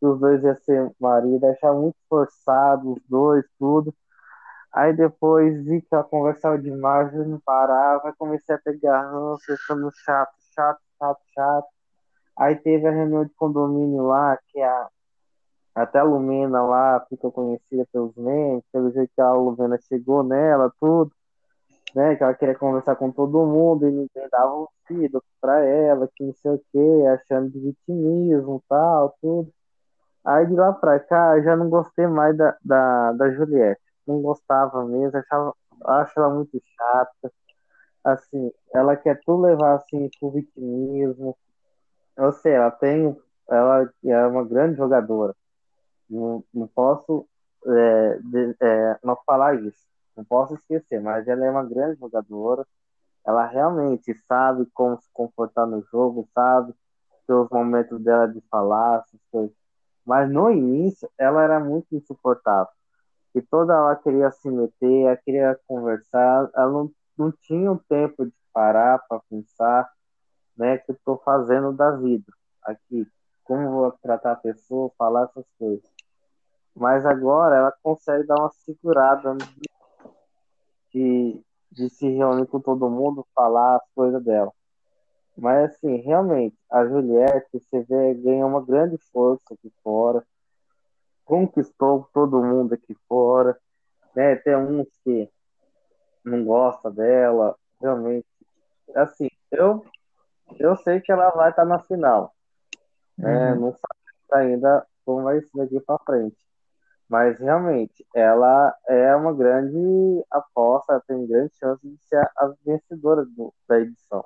Os dois iam ser marido, achava muito forçado, os dois, tudo. Aí depois vi que ela conversava demais, eu não parava, comecei a pegar ranço, ficando chato, chato, chato, chato. Aí teve a reunião de condomínio lá, que a, até a Lumena lá ficou conhecida pelos memes, pelo jeito que a Lumena chegou nela, tudo né? Que ela queria conversar com todo mundo e ninguém dava ouvido pra ela, que não sei o que, achando de vitimismo tal, tudo. Aí de lá pra cá eu já não gostei mais da, da, da Juliette. Não gostava mesmo, achava, acho ela muito chata. Assim, ela quer tudo levar assim pro vitimismo. Eu sei, ela tem. Ela é uma grande jogadora. Não, não posso é, de, é, não falar isso não posso esquecer, mas ela é uma grande jogadora. Ela realmente sabe como se comportar no jogo, sabe os momentos dela de falar, essas coisas. Mas no início, ela era muito insuportável. E toda ela queria se meter, ela queria conversar, ela não, não tinha um tempo de parar para pensar, né, que eu estou fazendo da vida aqui, como vou tratar a pessoa, falar essas coisas. Mas agora ela consegue dar uma segurada de, de se reunir com todo mundo, falar as coisas dela. Mas, assim, realmente, a Juliette, você vê, ganhou uma grande força aqui fora, conquistou todo mundo aqui fora, né? Tem uns que não gostam dela, realmente. Assim, eu, eu sei que ela vai estar na final. Né? Uhum. Não sabe ainda como vai ser daqui para frente. Mas realmente, ela é uma grande aposta, tem grande chance de ser a vencedora do, da edição.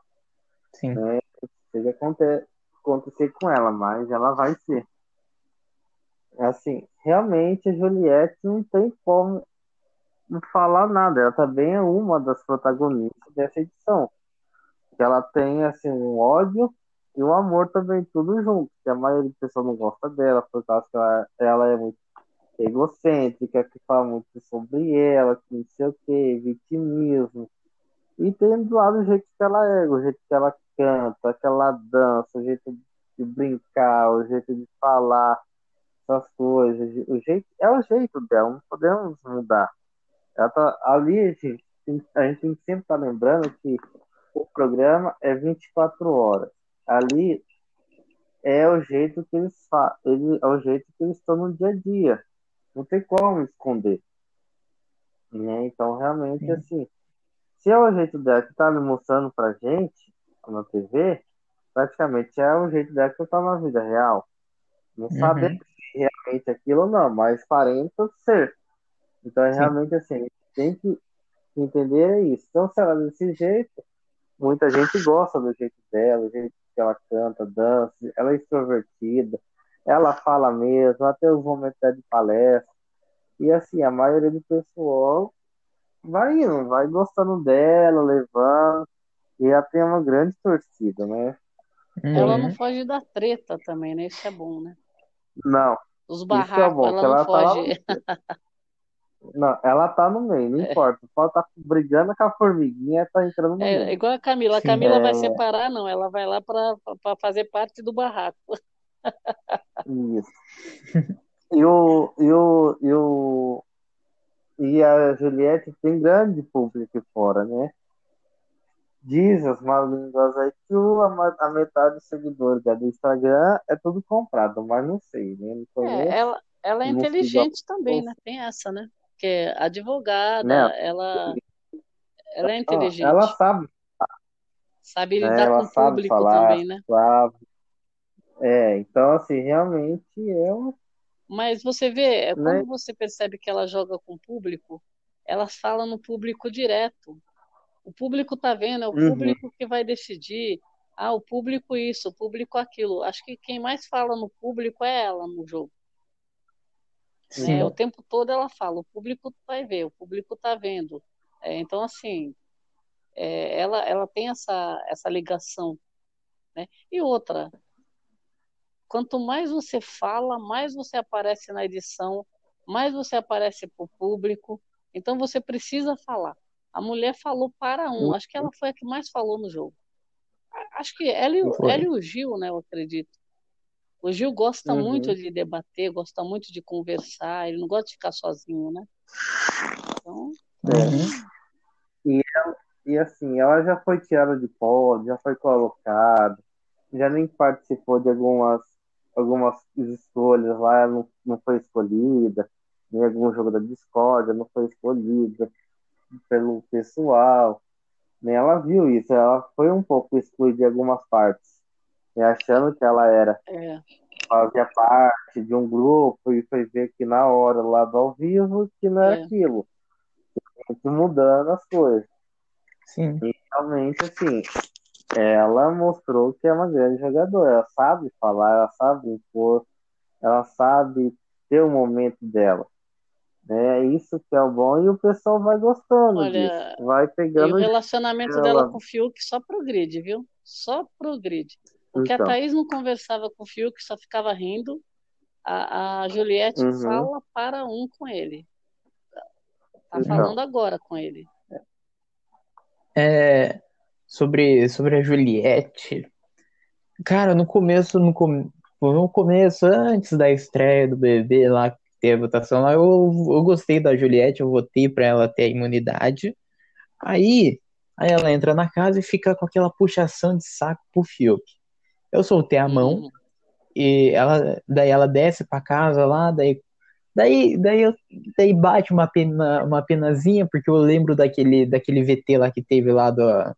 Sim. É, seja acontecer, acontecer com ela, mas ela vai ser. Assim, realmente a Juliette não tem como falar nada. Ela também é uma das protagonistas dessa edição. Ela tem assim um ódio e um amor também tudo junto. Que a maioria das pessoas não gosta dela por causa que ela, ela é muito egocêntrica, que fala muito sobre ela, que não sei o que, vitimismo. E tem do lado o jeito que ela é, o jeito que ela canta, que ela dança, o jeito de brincar, o jeito de falar essas coisas. O jeito, é o jeito dela, não podemos mudar. Ela tá, ali, a gente, a gente sempre tá lembrando que o programa é 24 horas. ali é o jeito que eles fa ele, é o jeito que eles estão no dia a dia. Não tem como esconder. Né? Então, realmente, Sim. assim, se é o jeito dela que tá me mostrando pra gente na TV, praticamente é o jeito dela que eu tá na vida real. Não uhum. sabemos se realmente aquilo ou não, mas parenta ser. Então, é realmente assim, tem que entender é isso. Então, se ela é desse jeito, muita gente gosta do jeito dela, do jeito que ela canta, dança, ela é extrovertida, ela fala mesmo, até os momentos de palestra. E assim, a maioria do pessoal vai indo, vai gostando dela, levando. E ela tem uma grande torcida, né? Ela não foge da treta também, né? Isso é bom, né? Não. Os barracos, é bom, ela, ela não tá foge. Tá não, ela tá no meio, não é. importa. Pode tá brigando com a formiguinha, tá entrando no é, meio. Igual a Camila. A Camila é... vai separar, não. Ela vai lá para fazer parte do barraco. Isso. E o, e o, e o, e a Juliette tem grande público fora, né? Diz as más línguas aí que a, metade dos seguidores do Instagram é tudo comprado, mas não sei, né? Não conheço, é, ela, ela é inteligente também, né? Tem essa, né? Que é advogada, ela, ela é inteligente. Ela sabe. Sabe né? lidar com o público falar, também, né? Sabe. É, então, assim, realmente é uma mas você vê, é quando né? você percebe que ela joga com o público, ela fala no público direto. O público tá vendo, é o uhum. público que vai decidir. Ah, o público isso, o público aquilo. Acho que quem mais fala no público é ela no jogo. Né? O tempo todo ela fala, o público vai ver, o público tá vendo. É, então, assim, é, ela, ela tem essa, essa ligação. Né? E outra, Quanto mais você fala, mais você aparece na edição, mais você aparece para o público. Então você precisa falar. A mulher falou para um, acho que ela foi a que mais falou no jogo. Acho que ela, ela e o Gil, né, eu acredito. O Gil gosta uhum. muito de debater, gosta muito de conversar, ele não gosta de ficar sozinho, né? Então... É. E, ela, e assim, ela já foi tirada de pódio, já foi colocada, já nem participou de algumas algumas escolhas lá não, não foi escolhida, em algum jogo da Discord não foi escolhida pelo pessoal. Nem ela viu isso, ela foi um pouco excluída de algumas partes, né, achando que ela era é. fazia parte de um grupo e foi ver que na hora lá do ao vivo que não era é. aquilo. Mudando as coisas. Sim. E realmente, assim, ela mostrou que é uma grande jogadora. Ela sabe falar, ela sabe impor, ela sabe ter o momento dela. Né? É isso que é o bom e o pessoal vai gostando Olha, disso. Vai pegando. E o relacionamento dela com o Fiuk só progride, viu? Só progride. Porque então. a Thaís não conversava com o Fiuk, só ficava rindo. A, a Juliette uhum. fala para um com ele. Tá falando agora com ele. É, sobre, sobre a Juliette. Cara, no começo, no, com, no começo, antes da estreia do bebê lá, que teve a votação lá, eu, eu gostei da Juliette, eu votei pra ela ter a imunidade. Aí, aí ela entra na casa e fica com aquela puxação de saco pro Fiuk. Eu soltei a mão uhum. e ela, daí ela desce pra casa lá, daí Daí, daí, eu, daí bate uma, pena, uma penazinha, porque eu lembro daquele, daquele VT lá que teve lá do,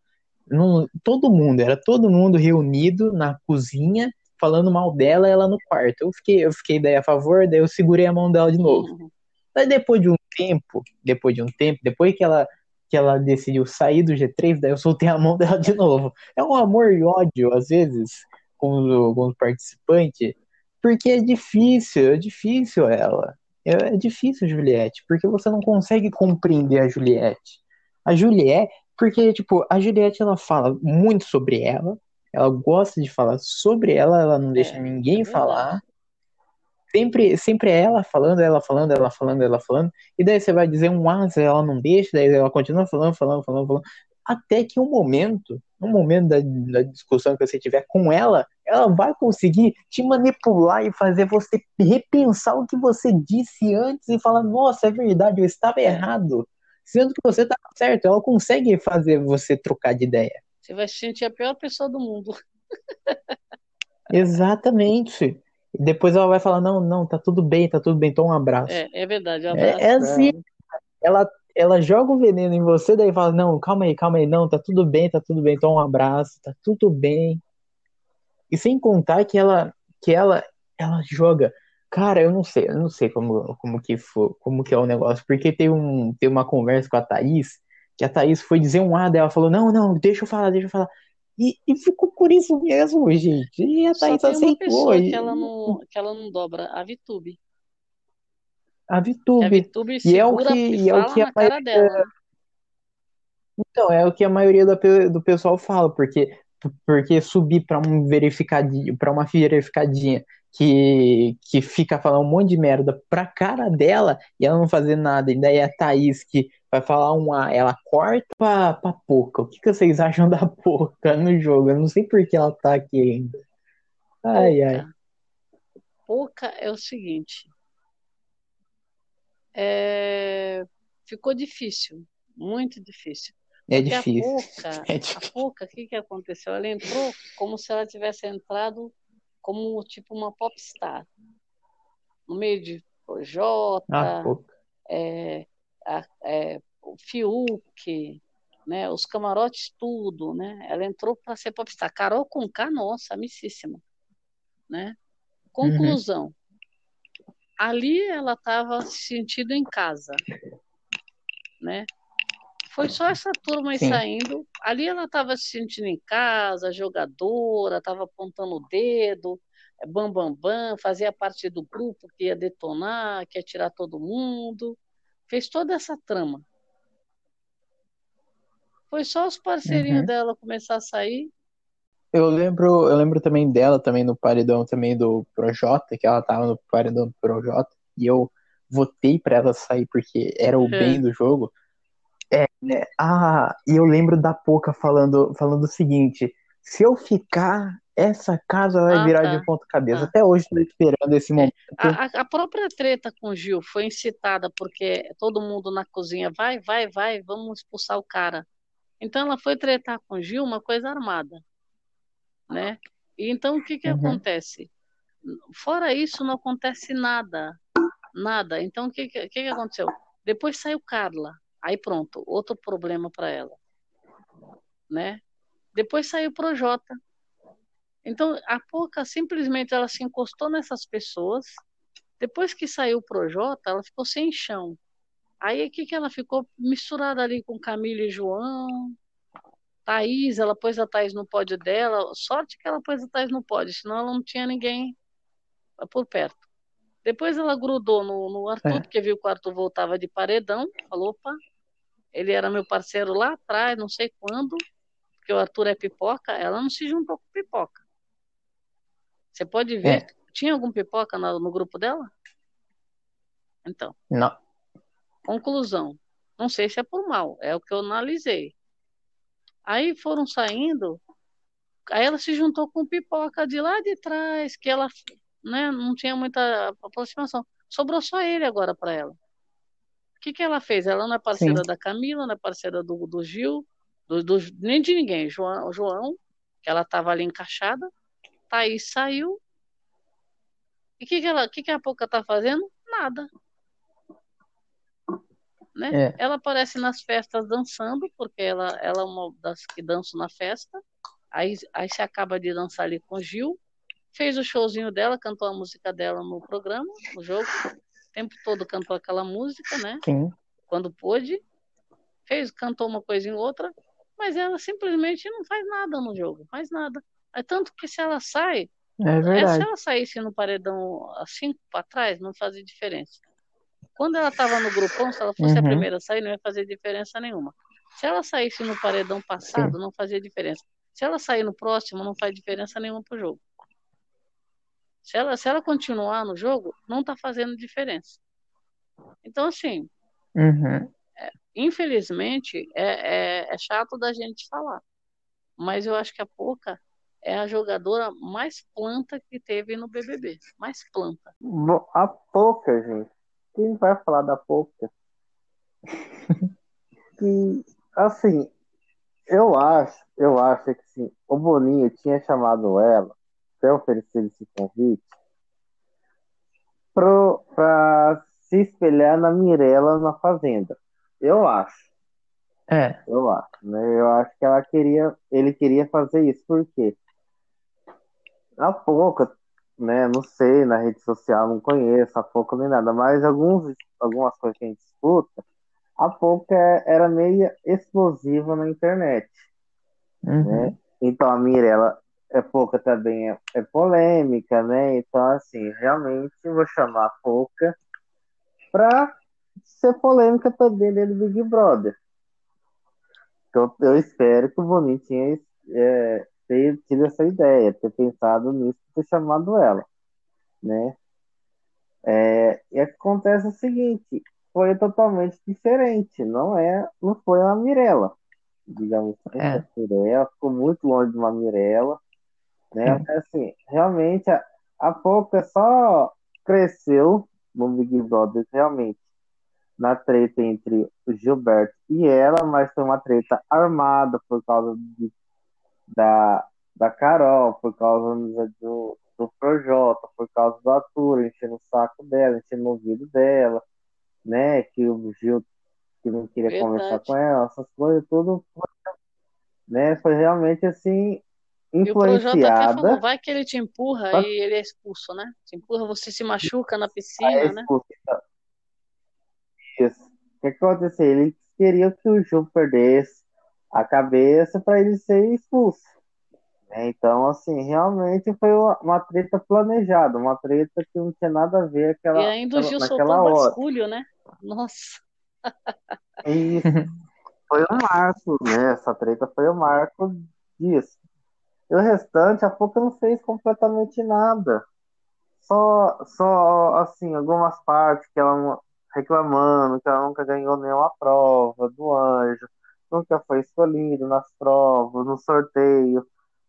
não, todo mundo, era todo mundo reunido na cozinha, falando mal dela, ela no quarto. Eu fiquei, eu fiquei daí a favor, daí eu segurei a mão dela de novo. Uhum. Daí depois de um tempo, depois de um tempo, depois que ela que ela decidiu sair do G3, daí eu soltei a mão [LAUGHS] dela de novo. É um amor e ódio, às vezes, com os participantes, porque é difícil, é difícil ela. É, é difícil, Juliette, porque você não consegue compreender a Juliette. A Juliette, porque, tipo, a Juliette, ela fala muito sobre ela, ela gosta de falar sobre ela, ela não deixa é, ninguém é falar. Sempre, sempre é ela falando, ela falando, ela falando, ela falando. E daí você vai dizer um asa, ela não deixa, daí ela continua falando, falando, falando, falando. Até que um momento, um momento da, da discussão que você tiver com ela, ela vai conseguir te manipular e fazer você repensar o que você disse antes e falar, nossa, é verdade, eu estava errado sendo que você tá certo, ela consegue fazer você trocar de ideia. Você vai se sentir a pior pessoa do mundo. [LAUGHS] Exatamente. Depois ela vai falar, não, não, tá tudo bem, tá tudo bem, toma um abraço. É, é verdade, um abraço. É, é assim, ela, ela joga o veneno em você, daí fala, não, calma aí, calma aí, não, tá tudo bem, tá tudo bem, toma um abraço, tá tudo bem. E sem contar que ela, que ela, ela joga, cara, eu não sei, eu não sei como, como que como que é o negócio, porque tem um, tem uma conversa com a Thaís, que a Thaís foi dizer um A, daí ela falou, não, não, deixa eu falar, deixa eu falar. E, e ficou por isso mesmo, gente. E a Thaís Só tem uma aceitou. pessoa que ela não, que ela não dobra, a Vitube. A Vitube. A Vitube e é o que, e é o que a maioria... dela. Então, é o que a maioria do, do pessoal fala, porque porque subir para um verificadinho, para uma verificadinha que, que fica falando um monte de merda pra cara dela e ela não fazer nada, e daí a Thaís que vai falar um A, ela corta pra, pra Poca. O que, que vocês acham da Poca no jogo? Eu não sei por que ela tá aqui ainda. Ai, Poca. ai. Poca é o seguinte. É... Ficou difícil, muito difícil. É difícil. A Poca, [LAUGHS] é difícil. a Poca, o que, que aconteceu? Ela entrou como se ela tivesse entrado como tipo uma popstar. No meio de Projota, ah, é, é, o Fiuk, né, os camarotes, tudo, né? Ela entrou para ser popstar. Carol com K, nossa, amicíssima, né? Conclusão. Uhum. Ali ela estava se sentindo em casa, né? Foi só essa turma aí Sim. saindo. Ali ela estava se sentindo em casa, jogadora, estava apontando o dedo, bam, bam, bam, fazia parte do grupo que ia detonar, que ia tirar todo mundo. Fez toda essa trama. Foi só os parceirinhos uhum. dela começar a sair. Eu lembro, eu lembro também dela, também no paredão também do Projota, que ela tava no paredão do Projota, e eu votei para ela sair porque era o bem do jogo. É, né? Ah, e eu lembro da Poca falando, falando o seguinte: se eu ficar, essa casa vai ah, virar tá. de ponta cabeça. Ah. Até hoje estou esperando esse momento. A, a, própria treta com o Gil foi incitada porque todo mundo na cozinha vai, vai, vai, vamos expulsar o cara. Então ela foi tretar com o Gil, uma coisa armada, né? E então o que que uhum. acontece? Fora isso não acontece nada, nada. Então o que que, que, que aconteceu? Depois saiu Carla. Aí pronto, outro problema para ela, né? Depois saiu o Projota. Então, a Pouca simplesmente ela se encostou nessas pessoas. Depois que saiu o Projota, ela ficou sem chão. Aí o que, que ela ficou misturada ali com Camila e João. Thaís, ela pôs a Thaís no pódio dela. Sorte que ela pôs a Thaís no pódio, senão ela não tinha ninguém por perto. Depois ela grudou no, no Arthur, é. porque viu que o Arthur voltava de paredão. Falou, opa, ele era meu parceiro lá atrás, não sei quando, porque o Arthur é pipoca, ela não se juntou com pipoca. Você pode ver, é. tinha algum pipoca no, no grupo dela? Então. Não. Conclusão. Não sei se é por mal, é o que eu analisei. Aí foram saindo, aí ela se juntou com pipoca de lá de trás, que ela né, não tinha muita aproximação. Sobrou só ele agora para ela que, que ela fez? Ela não é parceira Sim. da Camila, não é parceira do, do Gil, do, do, nem de ninguém. João, João que ela estava ali encaixada, Thaís saiu. E o que, que, ela, que, que a Pouca está fazendo? Nada. Né? É. Ela aparece nas festas dançando, porque ela, ela é uma das que dançam na festa. Aí, aí se acaba de dançar ali com o Gil. Fez o showzinho dela, cantou a música dela no programa, no jogo tempo todo cantou aquela música, né? Sim. Quando pôde. Fez, cantou uma coisa em outra, mas ela simplesmente não faz nada no jogo, faz nada. É tanto que se ela sai, é verdade. se ela saísse no paredão assim para trás, não fazia diferença. Quando ela estava no grupão, se ela fosse uhum. a primeira a sair, não ia fazer diferença nenhuma. Se ela saísse no paredão passado, Sim. não fazia diferença. Se ela sair no próximo, não faz diferença nenhuma pro jogo. Se ela, se ela continuar no jogo, não está fazendo diferença. Então, assim, uhum. é, infelizmente, é, é, é, chato da gente falar. Mas eu acho que a Poca é a jogadora mais planta que teve no BBB. Mais planta. A Poca, gente. Quem vai falar da Poca? que, [LAUGHS] assim, Eu acho, eu acho que sim. O Boninho tinha chamado ela para oferecer esse convite para se espelhar na Mirella na Fazenda. Eu acho. É. Eu acho, né? Eu acho que ela queria, ele queria fazer isso, por quê? Há pouco, né? Não sei, na rede social, não conheço há pouco nem nada, mas alguns, algumas coisas que a gente escuta, há pouco é, era meio explosiva na internet. Uhum. Né? Então a Mirella é pouca também é, é, polêmica, né? Então, assim, realmente vou chamar a Pouca para ser polêmica também dele do Big Brother. Então, eu espero que o Boninho tenha é, ter tido essa ideia, ter pensado nisso, ter chamado ela, né? É, e acontece o seguinte, foi totalmente diferente, não é, não foi uma Mirella, digamos assim, é. a Mirella ficou muito longe de uma Mirella, né? Assim, realmente a, a Pouca só cresceu no Big Brother realmente na treta entre o Gilberto e ela, mas foi uma treta armada por causa de, da, da Carol, por causa do, do Projota, por causa do Arthur, enchendo o saco dela, enchendo o ouvido dela, né? Que o Gil que não queria Verdade. conversar com ela, essas coisas, tudo né? Foi realmente assim influenciada. E o Projota até falou, vai que ele te empurra pra... e ele é expulso, né? Te empurra, você se machuca na piscina, é né? Isso. O que aconteceu? Ele queria que o Ju perdesse a cabeça para ele ser expulso. Né? Então, assim, realmente foi uma treta planejada, uma treta que não tinha nada a ver aquela, e ainda o Gil soltou hora. basculho, né? Nossa. Isso. [LAUGHS] Foi o marco, né? Essa treta foi o marco disso. E o restante, a pouco não fez completamente nada. Só, só assim, algumas partes que ela reclamando que ela nunca ganhou nenhuma prova do anjo, nunca foi escolhido nas provas, no sorteio,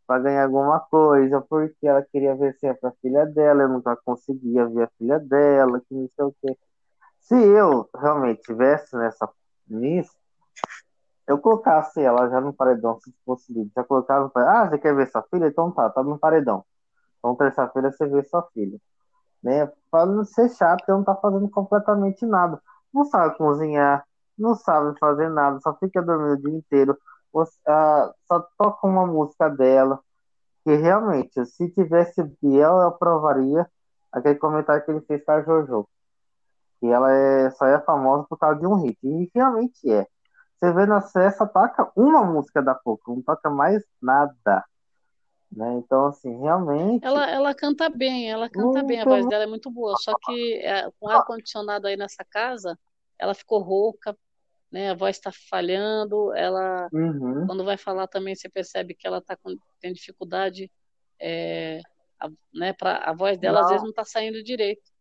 para ganhar alguma coisa, porque ela queria ver sempre a filha dela, eu nunca conseguia ver a filha dela, que não sei o quê. Se eu realmente tivesse nessa nisso, eu colocasse ela já no paredão, se fosse livre, já colocava no paredão, ah, você quer ver sua filha? Então tá, tá no paredão. Então terça-feira você vê sua filha né? Para não ser chato, ele não tá fazendo completamente nada. Não sabe cozinhar, não sabe fazer nada, só fica dormindo o dia inteiro, uh, só toca uma música dela. Que realmente, se tivesse Biel, eu aprovaria aquele comentário que ele fez com a Jojo. Que ela é, só é famosa por causa de um hit. E realmente é. Você vê na cesta, toca uma música da pouco, não toca mais nada. Né? Então, assim, realmente. Ela, ela canta bem, ela canta bem, a voz dela é muito boa. Só que é, com ar-condicionado aí nessa casa, ela ficou rouca, né? A voz está falhando, ela. Uhum. Quando vai falar também, você percebe que ela tá com, tem dificuldade. É, a, né, pra, a voz dela não. às vezes não está saindo direito.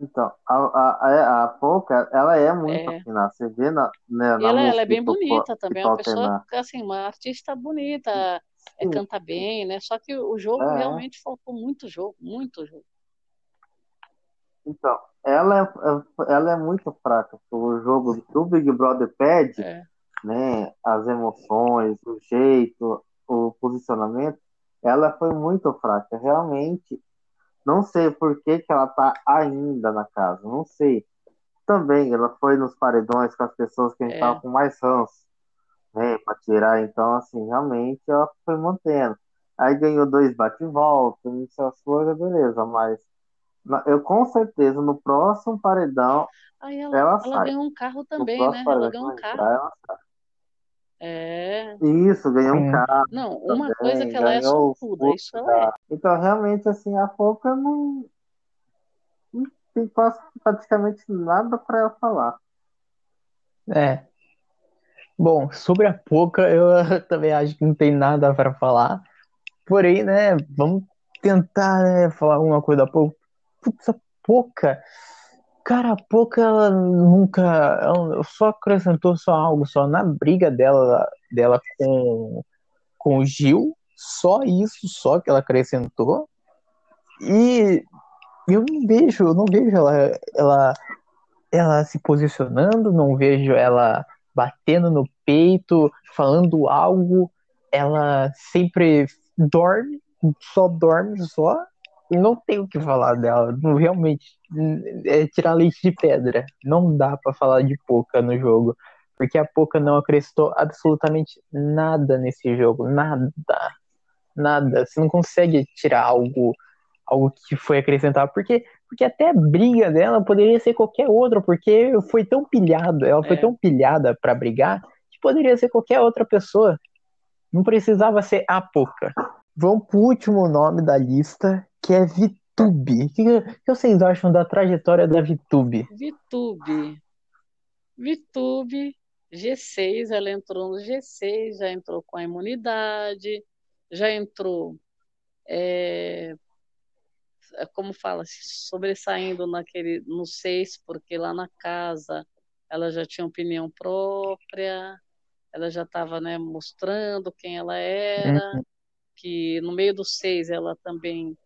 Então, a, a, a Pouca, ela é muito é. afinada. Você vê na, né, na ela, ela é bem bonita também, é uma pessoa, assim, uma artista bonita, é, canta bem, né? Só que o jogo é. realmente faltou muito jogo, muito jogo. Então, ela é, ela é muito fraca. O jogo do Big Brother pede, é. né? As emoções, o jeito, o posicionamento. Ela foi muito fraca. Realmente, não sei por que, que ela tá ainda na casa, não sei. Também ela foi nos paredões com as pessoas que a gente é. tava com mais ranço, né, pra tirar. Então, assim, realmente ela foi mantendo. Aí ganhou dois bate-volta, essas coisas, beleza, mas eu com certeza no próximo paredão Aí ela, ela, ela ganhou um carro também, né? Ela ganhou um carro. Ela sai. É. Isso, ganhou um carro. Não, uma também, coisa que ela é sortuda, isso ela é. Então, realmente, assim, a Pouca não, não tem quase praticamente nada para ela falar. É. Bom, sobre a Pouca, eu [LAUGHS] também acho que não tem nada para falar. Porém, né, vamos tentar né, falar alguma coisa da Pouca. Putz, a Pouca Cara, a Poca ela nunca. Ela só acrescentou só algo, só na briga dela, dela com, com o Gil. Só isso, só que ela acrescentou. E eu não vejo, eu não vejo ela, ela, ela se posicionando, não vejo ela batendo no peito, falando algo. Ela sempre dorme, só dorme, só. Não tem o que falar dela. Não, realmente é tirar leite de pedra. Não dá para falar de Poca no jogo. Porque a Poca não acrescentou absolutamente nada nesse jogo. Nada. Nada. Você não consegue tirar algo algo que foi acrescentado, porque, porque até a briga dela poderia ser qualquer outra, porque foi tão pilhado, ela foi é. tão pilhada para brigar, que poderia ser qualquer outra pessoa. Não precisava ser a Poca. Vamos pro último nome da lista, que é Vitube. O que, que vocês acham da trajetória da Vitube? Vitube. Vitube, G6, ela entrou no G6, já entrou com a imunidade, já entrou é, como fala, sobressaindo naquele, no seis, porque lá na casa ela já tinha opinião própria, ela já estava né, mostrando quem ela era, uhum. Que no meio do seis ela também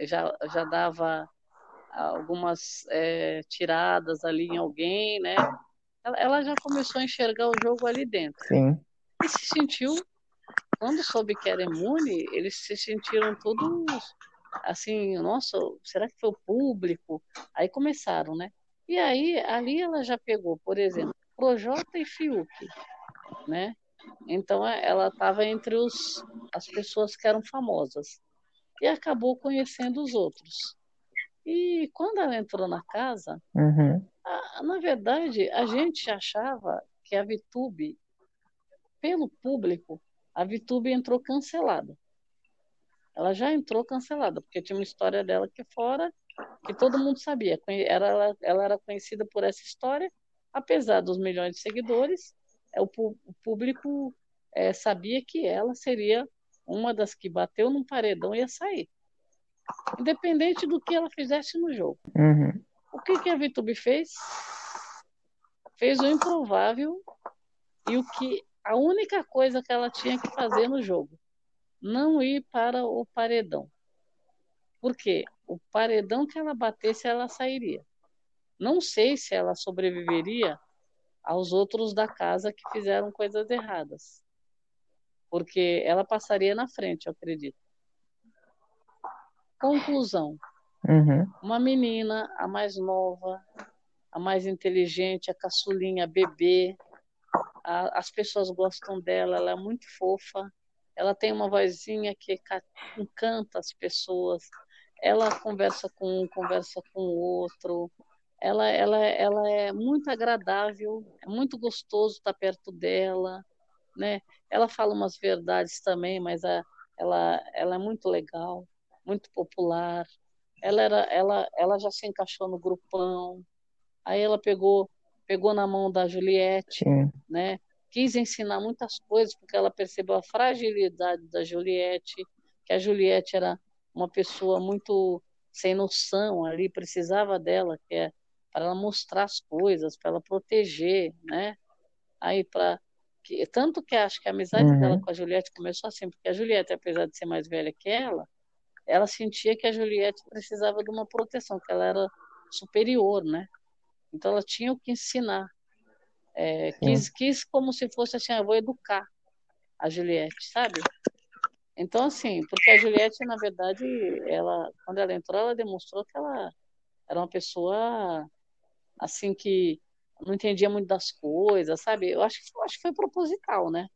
já, já dava algumas é, tiradas ali em alguém, né? Ela, ela, já começou a enxergar o jogo ali dentro. Sim. E se sentiu, quando soube que era imune, eles se sentiram todos assim, nossa, será que foi o público? Aí começaram, né? E aí, ali ela já pegou, por exemplo, Projota e Fiuk, né? Então, é, ela estava entre os, as pessoas que eram famosas. E acabou conhecendo os outros. E quando ela entrou na casa, uhum. a, na verdade, a gente achava que a Vitube, pelo público, a Vitube entrou cancelada ela já entrou cancelada, porque tinha uma história dela aqui fora que todo mundo sabia. Era, ela, ela era conhecida por essa história, apesar dos milhões de seguidores, o, público é, sabia que ela seria uma das que bateu num paredão e ia sair. Independente do que ela fizesse no jogo. Uhum. O que, que a Vitube fez? Fez o improvável e o que a única coisa que ela tinha que fazer no jogo não ir para o paredão. Porque o paredão que ela batesse, ela sairia. Não sei se ela sobreviveria aos outros da casa que fizeram coisas erradas. Porque ela passaria na frente, eu acredito. Conclusão. Uhum. Uma menina, a mais nova, a mais inteligente, a caçulinha, a bebê. A, as pessoas gostam dela, ela é muito fofa ela tem uma vozinha que encanta as pessoas, ela conversa com um, conversa com o outro, ela, ela, ela é muito agradável, é muito gostoso estar perto dela, né? Ela fala umas verdades também, mas a, ela, ela é muito legal, muito popular. Ela era, ela, ela já se encaixou no grupão. Aí ela pegou, pegou na mão da Juliette, Sim. né? quis ensinar muitas coisas, porque ela percebeu a fragilidade da Juliette, que a Juliette era uma pessoa muito sem noção ali, precisava dela, que é para ela mostrar as coisas, para ela proteger, né? Aí para que tanto que acho que a amizade uhum. dela com a Juliette começou assim, porque a Juliette, apesar de ser mais velha que ela, ela sentia que a Juliette precisava de uma proteção, que ela era superior, né? Então ela tinha o que ensinar. É, quis, quis como se fosse assim, eu vou educar a Juliette, sabe? Então, assim, porque a Juliette, na verdade, ela, quando ela entrou, ela demonstrou que ela era uma pessoa, assim, que não entendia muito das coisas, sabe? Eu acho, eu acho que foi proposital, né?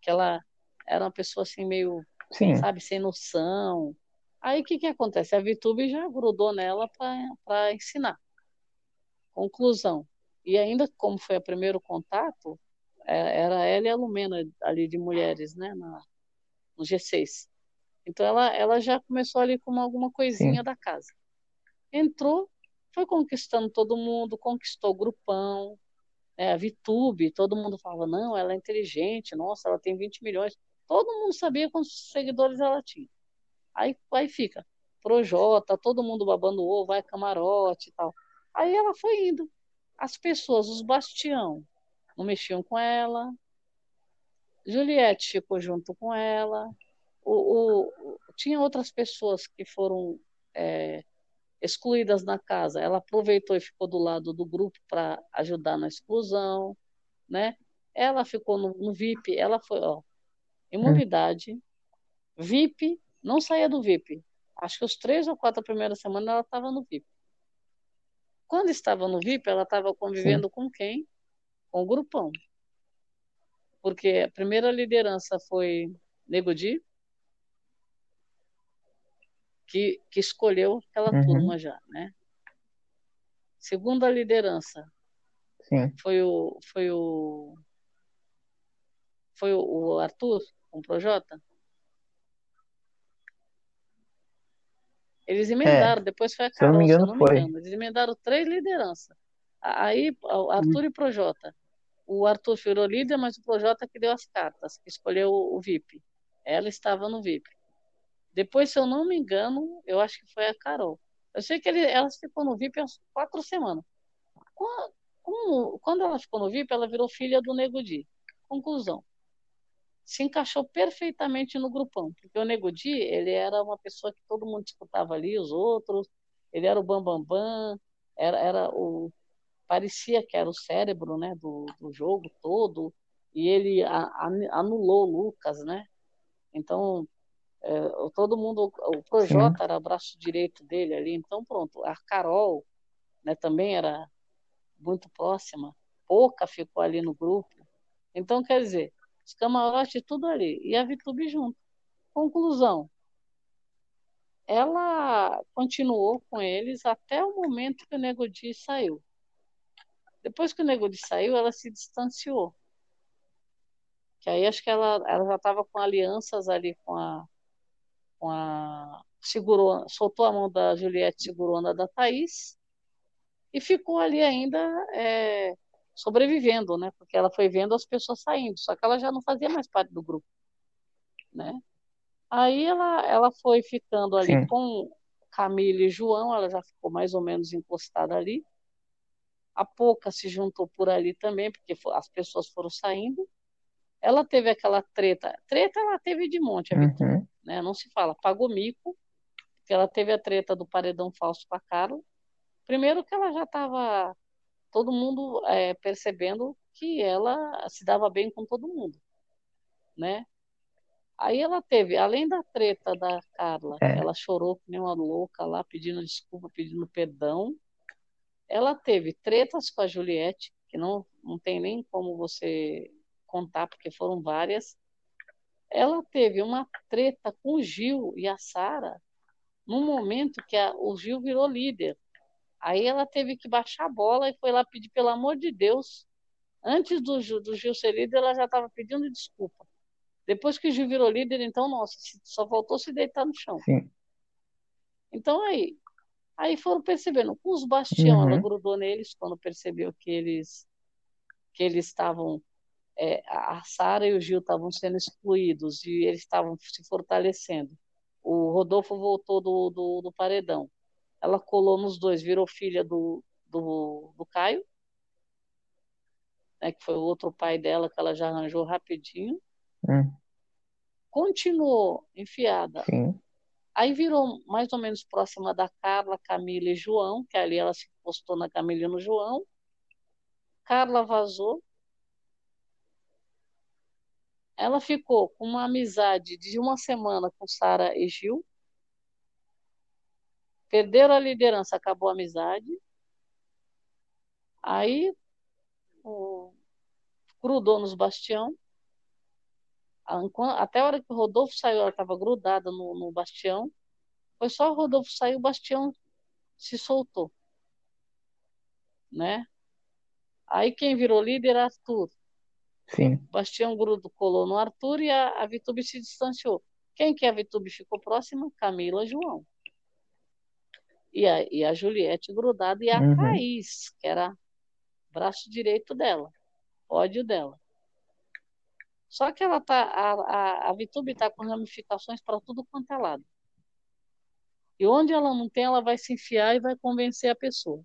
Que ela era uma pessoa, assim, meio, Sim. sabe, sem noção. Aí, o que que acontece? A Vitube já grudou nela para ensinar. Conclusão. E ainda como foi o primeiro contato, é, era ela e a Lumena ali de mulheres, né, na, no G6. Então ela, ela já começou ali com alguma coisinha Sim. da casa. Entrou, foi conquistando todo mundo, conquistou o grupão, é, a Vitube, todo mundo falava, não, ela é inteligente, nossa, ela tem 20 milhões. Todo mundo sabia quantos seguidores ela tinha. Aí, aí fica, Projota, todo mundo babando ovo, vai camarote e tal. Aí ela foi indo, as pessoas, os bastião, não mexiam com ela. Juliette ficou junto com ela. O, o, tinha outras pessoas que foram é, excluídas na casa. Ela aproveitou e ficou do lado do grupo para ajudar na exclusão, né? Ela ficou no, no VIP, ela foi, ó, imunidade, hum. VIP, não saía do VIP. Acho que os três ou quatro primeiras semanas ela estava no VIP. Quando estava no VIP, ela estava convivendo Sim. com quem? Com o grupão. Porque a primeira liderança foi Nego Di, que, que escolheu aquela uhum. turma já, né? Segunda liderança Sim. foi o foi o foi o Arthur com o Projota. Eles emendaram, é, depois foi a Carol, se não me engano, não me engano. Eles emendaram três lideranças. Aí, Arthur hum. e Projota. O Arthur virou líder, mas o Projota que deu as cartas, que escolheu o VIP. Ela estava no VIP. Depois, se eu não me engano, eu acho que foi a Carol. Eu sei que ele, ela ficou no VIP há quatro semanas. Quando, quando ela ficou no VIP, ela virou filha do Nego Di. Conclusão se encaixou perfeitamente no grupão, porque o Nego Di, ele era uma pessoa que todo mundo disputava ali, os outros, ele era o bambambam, bam, bam, era, era o parecia que era o cérebro, né, do, do jogo todo, e ele a, a, anulou o Lucas, né? Então, é, todo mundo, o Projota Sim. era o braço direito dele ali, então pronto, a Carol, né, também era muito próxima, pouca ficou ali no grupo. Então, quer dizer, os camarotes tudo ali, e a Vitube junto. Conclusão, ela continuou com eles até o momento que o Nego Di saiu. Depois que o Nego Di saiu, ela se distanciou. Que aí acho que ela, ela já estava com alianças ali com a, com a segurou, soltou a mão da Juliette, segurou a da Thaís e ficou ali ainda é, sobrevivendo, né? Porque ela foi vendo as pessoas saindo, só que ela já não fazia mais parte do grupo, né? Aí ela, ela foi ficando ali Sim. com Camila e João, ela já ficou mais ou menos encostada ali. A Pouca se juntou por ali também, porque as pessoas foram saindo. Ela teve aquela treta. Treta ela teve de monte, a uhum. Né? Não se fala. Pagou mico, porque ela teve a treta do paredão falso para Carla. Primeiro que ela já estava todo mundo é, percebendo que ela se dava bem com todo mundo, né? Aí ela teve, além da treta da Carla, é. ela chorou que nem uma louca lá, pedindo desculpa, pedindo perdão. Ela teve tretas com a Juliette, que não, não tem nem como você contar, porque foram várias. Ela teve uma treta com o Gil e a Sara, no momento que a, o Gil virou líder. Aí ela teve que baixar a bola e foi lá pedir, pelo amor de Deus. Antes do, do Gil ser líder, ela já estava pedindo desculpa. Depois que o Gil virou líder, então, nossa, só faltou se deitar no chão. Sim. Então aí, aí foram percebendo. Com os Bastião, uhum. ela grudou neles quando percebeu que eles que eles estavam é, a Sara e o Gil estavam sendo excluídos e eles estavam se fortalecendo. O Rodolfo voltou do, do, do paredão ela colou nos dois, virou filha do, do, do Caio, né, que foi o outro pai dela que ela já arranjou rapidinho. Hum. Continuou enfiada. Sim. Aí virou mais ou menos próxima da Carla, Camila e João, que ali ela se postou na Camila e no João. Carla vazou. Ela ficou com uma amizade de uma semana com Sara e Gil. Perderam a liderança, acabou a amizade. Aí o, grudou nos bastião. Até a hora que o Rodolfo saiu, ela estava grudada no, no bastião. Foi só o Rodolfo sair, o bastião se soltou. Né? Aí quem virou líder Arthur. Sim. Bastião Grudo colou no Arthur e a, a Vitube se distanciou. Quem que a Vitube ficou próxima? Camila João e a, e a Juliette grudada e a uhum. Thaís, que era braço direito dela, ódio dela. Só que ela tá, a, a, a Vitube está com ramificações para tudo quanto é lado. E onde ela não tem, ela vai se enfiar e vai convencer a pessoa.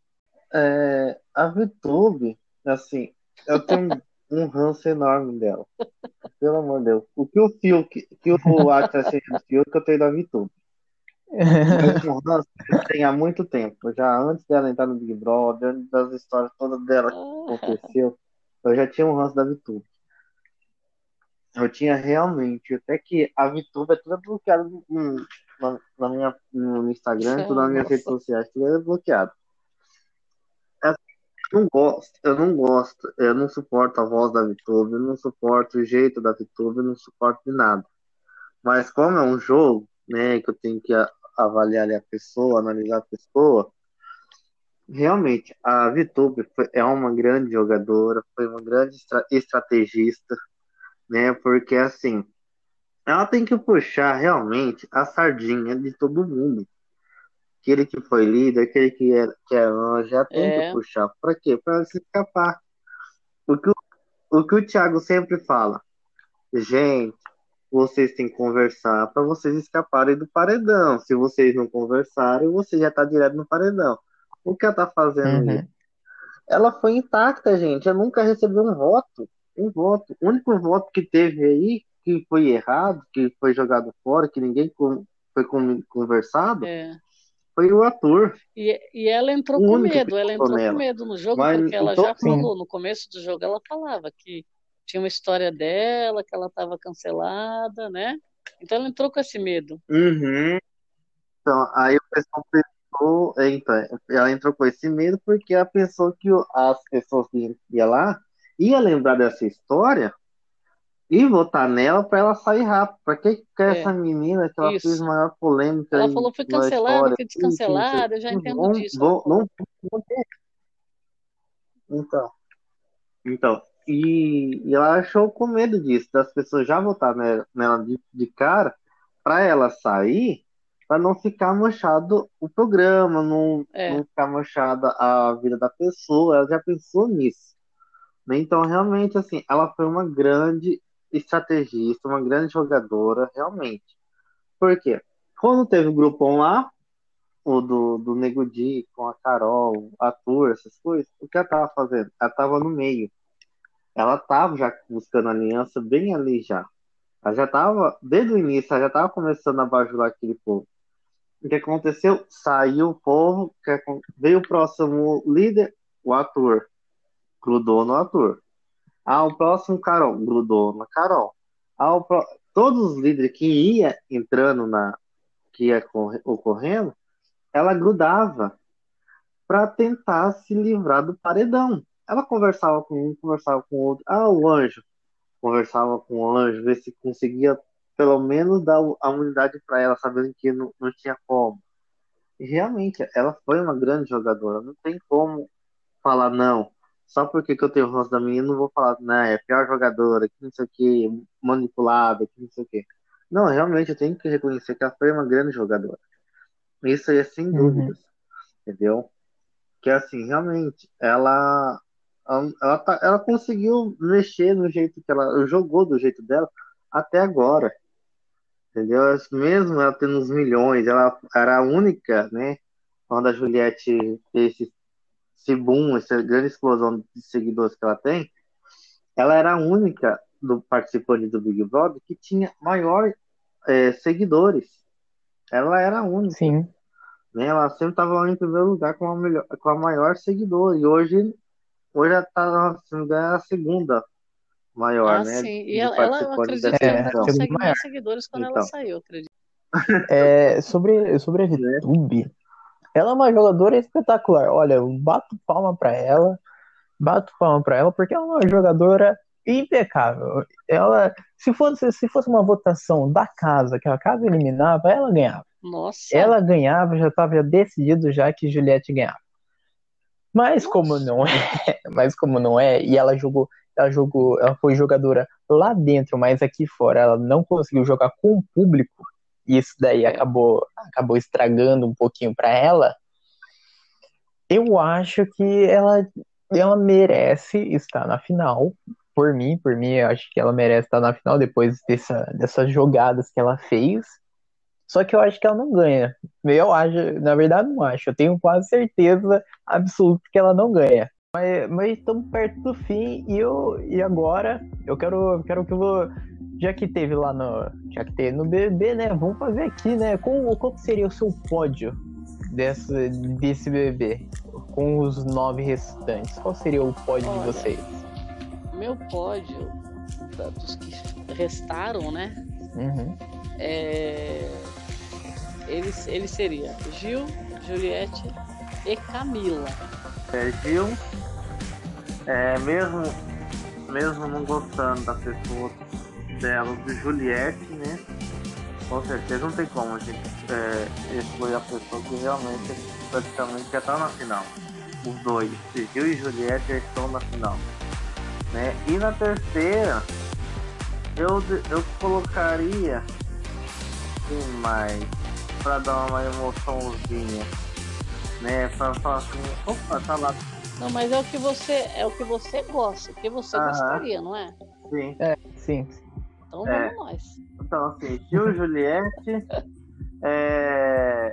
É, a Vitube, assim, eu tenho [LAUGHS] um ranço enorme dela. Pelo amor de Deus. O que o Fiuk, que o Atlas do Fiuk, eu tenho da Vitube. Eu tem há muito tempo, já antes dela entrar no Big Brother, das histórias todas dela que aconteceu, eu já tinha um ranço da Vitube. Eu tinha realmente, até que a VTube é toda bloqueada no, na, na, minha, no Instagram, todas nas minhas redes sociais, tudo é bloqueado. Não gosto, eu não gosto, eu não suporto a voz da VTube, eu não suporto o jeito da VTube, eu não suporto de nada. Mas como é um jogo, né, que eu tenho que avaliar a pessoa, analisar a pessoa, realmente a VTube é uma grande jogadora, foi uma grande estra estrategista, né? Porque assim, ela tem que puxar realmente a sardinha de todo mundo. Aquele que foi líder, aquele que é, que é anjo, já tem é. que puxar. Para quê? Para se escapar. O que o, o que o Thiago sempre fala, gente, vocês têm que conversar para vocês escaparem do paredão. Se vocês não conversarem, você já tá direto no paredão. O que ela tá fazendo uhum. Ela foi intacta, gente. Ela nunca recebeu um voto um voto. O único voto que teve aí, que foi errado, que foi jogado fora, que ninguém foi conversado, é. Foi o ator. E, e ela entrou o com medo, ela entrou nela. com medo no jogo, Mas, porque ela então, já falou, sim. no começo do jogo ela falava que tinha uma história dela, que ela estava cancelada, né? Então ela entrou com esse medo. Uhum. Então, aí o pessoal pensou, então, ela entrou com esse medo porque ela pensou que as pessoas que iam lá ia lembrar dessa história e votar nela para ela sair rápido. Para que quer é, essa menina que ela isso. fez maior polêmica? Ela falou foi cancelada, foi descancelada, eu já entendo não, disso. Não, não, não, então, então e, e, ela achou com medo disso, das pessoas já votar nela, nela de, de cara, para ela sair, para não ficar manchado o programa, não, é. não ficar manchada a vida da pessoa. Ela já pensou nisso. Então, realmente, assim, ela foi uma grande estrategista, uma grande jogadora, realmente. Por quê? Quando teve o grupão lá, o do, do Nego Di, com a Carol, a Tour, essas coisas, o que ela tava fazendo? Ela tava no meio. Ela tava já buscando aliança bem ali já. Ela já tava, desde o início, ela já tava começando a bajular aquele povo. O que aconteceu? Saiu o povo, veio o próximo líder, o ator grudou no ator. Ah, o próximo Carol, grudou na Carol. Ah, pro... Todos os líderes que ia entrando na. que ia ocorrendo, ela grudava para tentar se livrar do paredão. Ela conversava com um, conversava com o outro. Ah, o anjo. Conversava com o anjo, ver se conseguia pelo menos dar a unidade para ela, sabendo que não, não tinha como. E realmente, ela foi uma grande jogadora. Não tem como falar não só porque que eu tenho o rosto da menina, não vou falar, né, é pior jogadora, que não sei o que, manipulada, que não sei o que. Não, realmente eu tenho que reconhecer que ela foi uma grande jogadora. Isso aí é sem uhum. dúvidas, entendeu? Que assim, realmente, ela ela, ela, tá, ela conseguiu mexer no jeito que ela jogou do jeito dela até agora. Entendeu? Mesmo ela tendo uns milhões, ela era a única, né? Quando a Juliette fez esse esse boom, essa grande explosão de seguidores que ela tem, ela era a única do participante do Big Brother que tinha maior é, seguidores. Ela era a única. Sim. Né? Ela sempre estava em primeiro lugar com a, melhor, com a maior seguidor. E hoje, hoje ela está a segunda maior, ah, né? Sim. E ela, ela acredito que ela consegue mais seguidores quando então. ela saiu, acredito. É, sobre, sobre a YouTube, é. Ela é uma jogadora espetacular. Olha, eu bato palma para ela, bato palma para ela, porque ela é uma jogadora impecável. Ela, se fosse, se fosse uma votação da casa, que a casa eliminava, ela ganhava. Nossa. Ela ganhava, já estava decidido já que Juliette ganhava. Mas Nossa. como não é, [LAUGHS] mas como não é, e ela jogou, ela jogou, ela foi jogadora lá dentro, mas aqui fora ela não conseguiu jogar com o público isso daí acabou, acabou estragando um pouquinho para ela, eu acho que ela, ela merece estar na final. Por mim, por mim, eu acho que ela merece estar na final depois dessa, dessas jogadas que ela fez. Só que eu acho que ela não ganha. Eu acho, na verdade, não acho. Eu tenho quase certeza absoluta que ela não ganha. Mas, mas estamos perto do fim e eu e agora eu quero, quero que eu vou já que teve lá no. Já que teve no BBB, né? Vamos fazer aqui, né? Qual, qual seria o seu pódio desse, desse BBB? Com os nove restantes. Qual seria o pódio Olha, de vocês? Meu pódio da, dos que restaram, né? Uhum. É, ele, ele seria Gil, Juliette e Camila. É, Gil, é, mesmo, mesmo não gostando da pessoa dela, de Juliette, né? Com certeza não tem como a gente é, excluir a pessoa que realmente praticamente já está na final. Os dois, Gil e Juliette já estão na final. Né? E na terceira, eu, eu colocaria quem mais? Pra dar uma emoçãozinha. Né? Pra falar assim, opa, tá lá. Não, mas é o que você é o que você gosta, o que você Aham. gostaria, não é? Sim. É, sim. Então é. vamos nós. Então assim, Gil [LAUGHS] Juliette. é...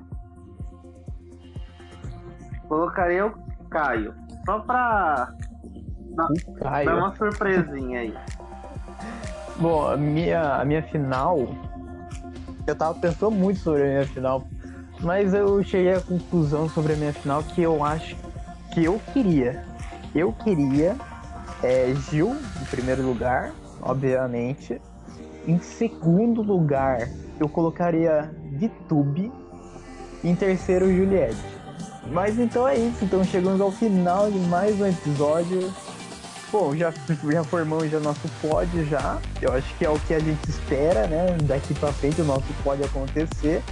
Colocaria o Caio. Só pra dar, dar uma surpresinha aí. Bom, a minha, a minha final. Eu tava pensando muito sobre a minha final. Mas eu cheguei à conclusão sobre a minha final que eu acho que eu queria. Eu queria é, Gil em primeiro lugar, obviamente. Em segundo lugar, eu colocaria Vitube. Em terceiro, Juliette. Mas então é isso. Então chegamos ao final de mais um episódio. Bom, já, [LAUGHS] já formamos já nosso pod já. Eu acho que é o que a gente espera, né? Daqui pra frente o nosso pode acontecer.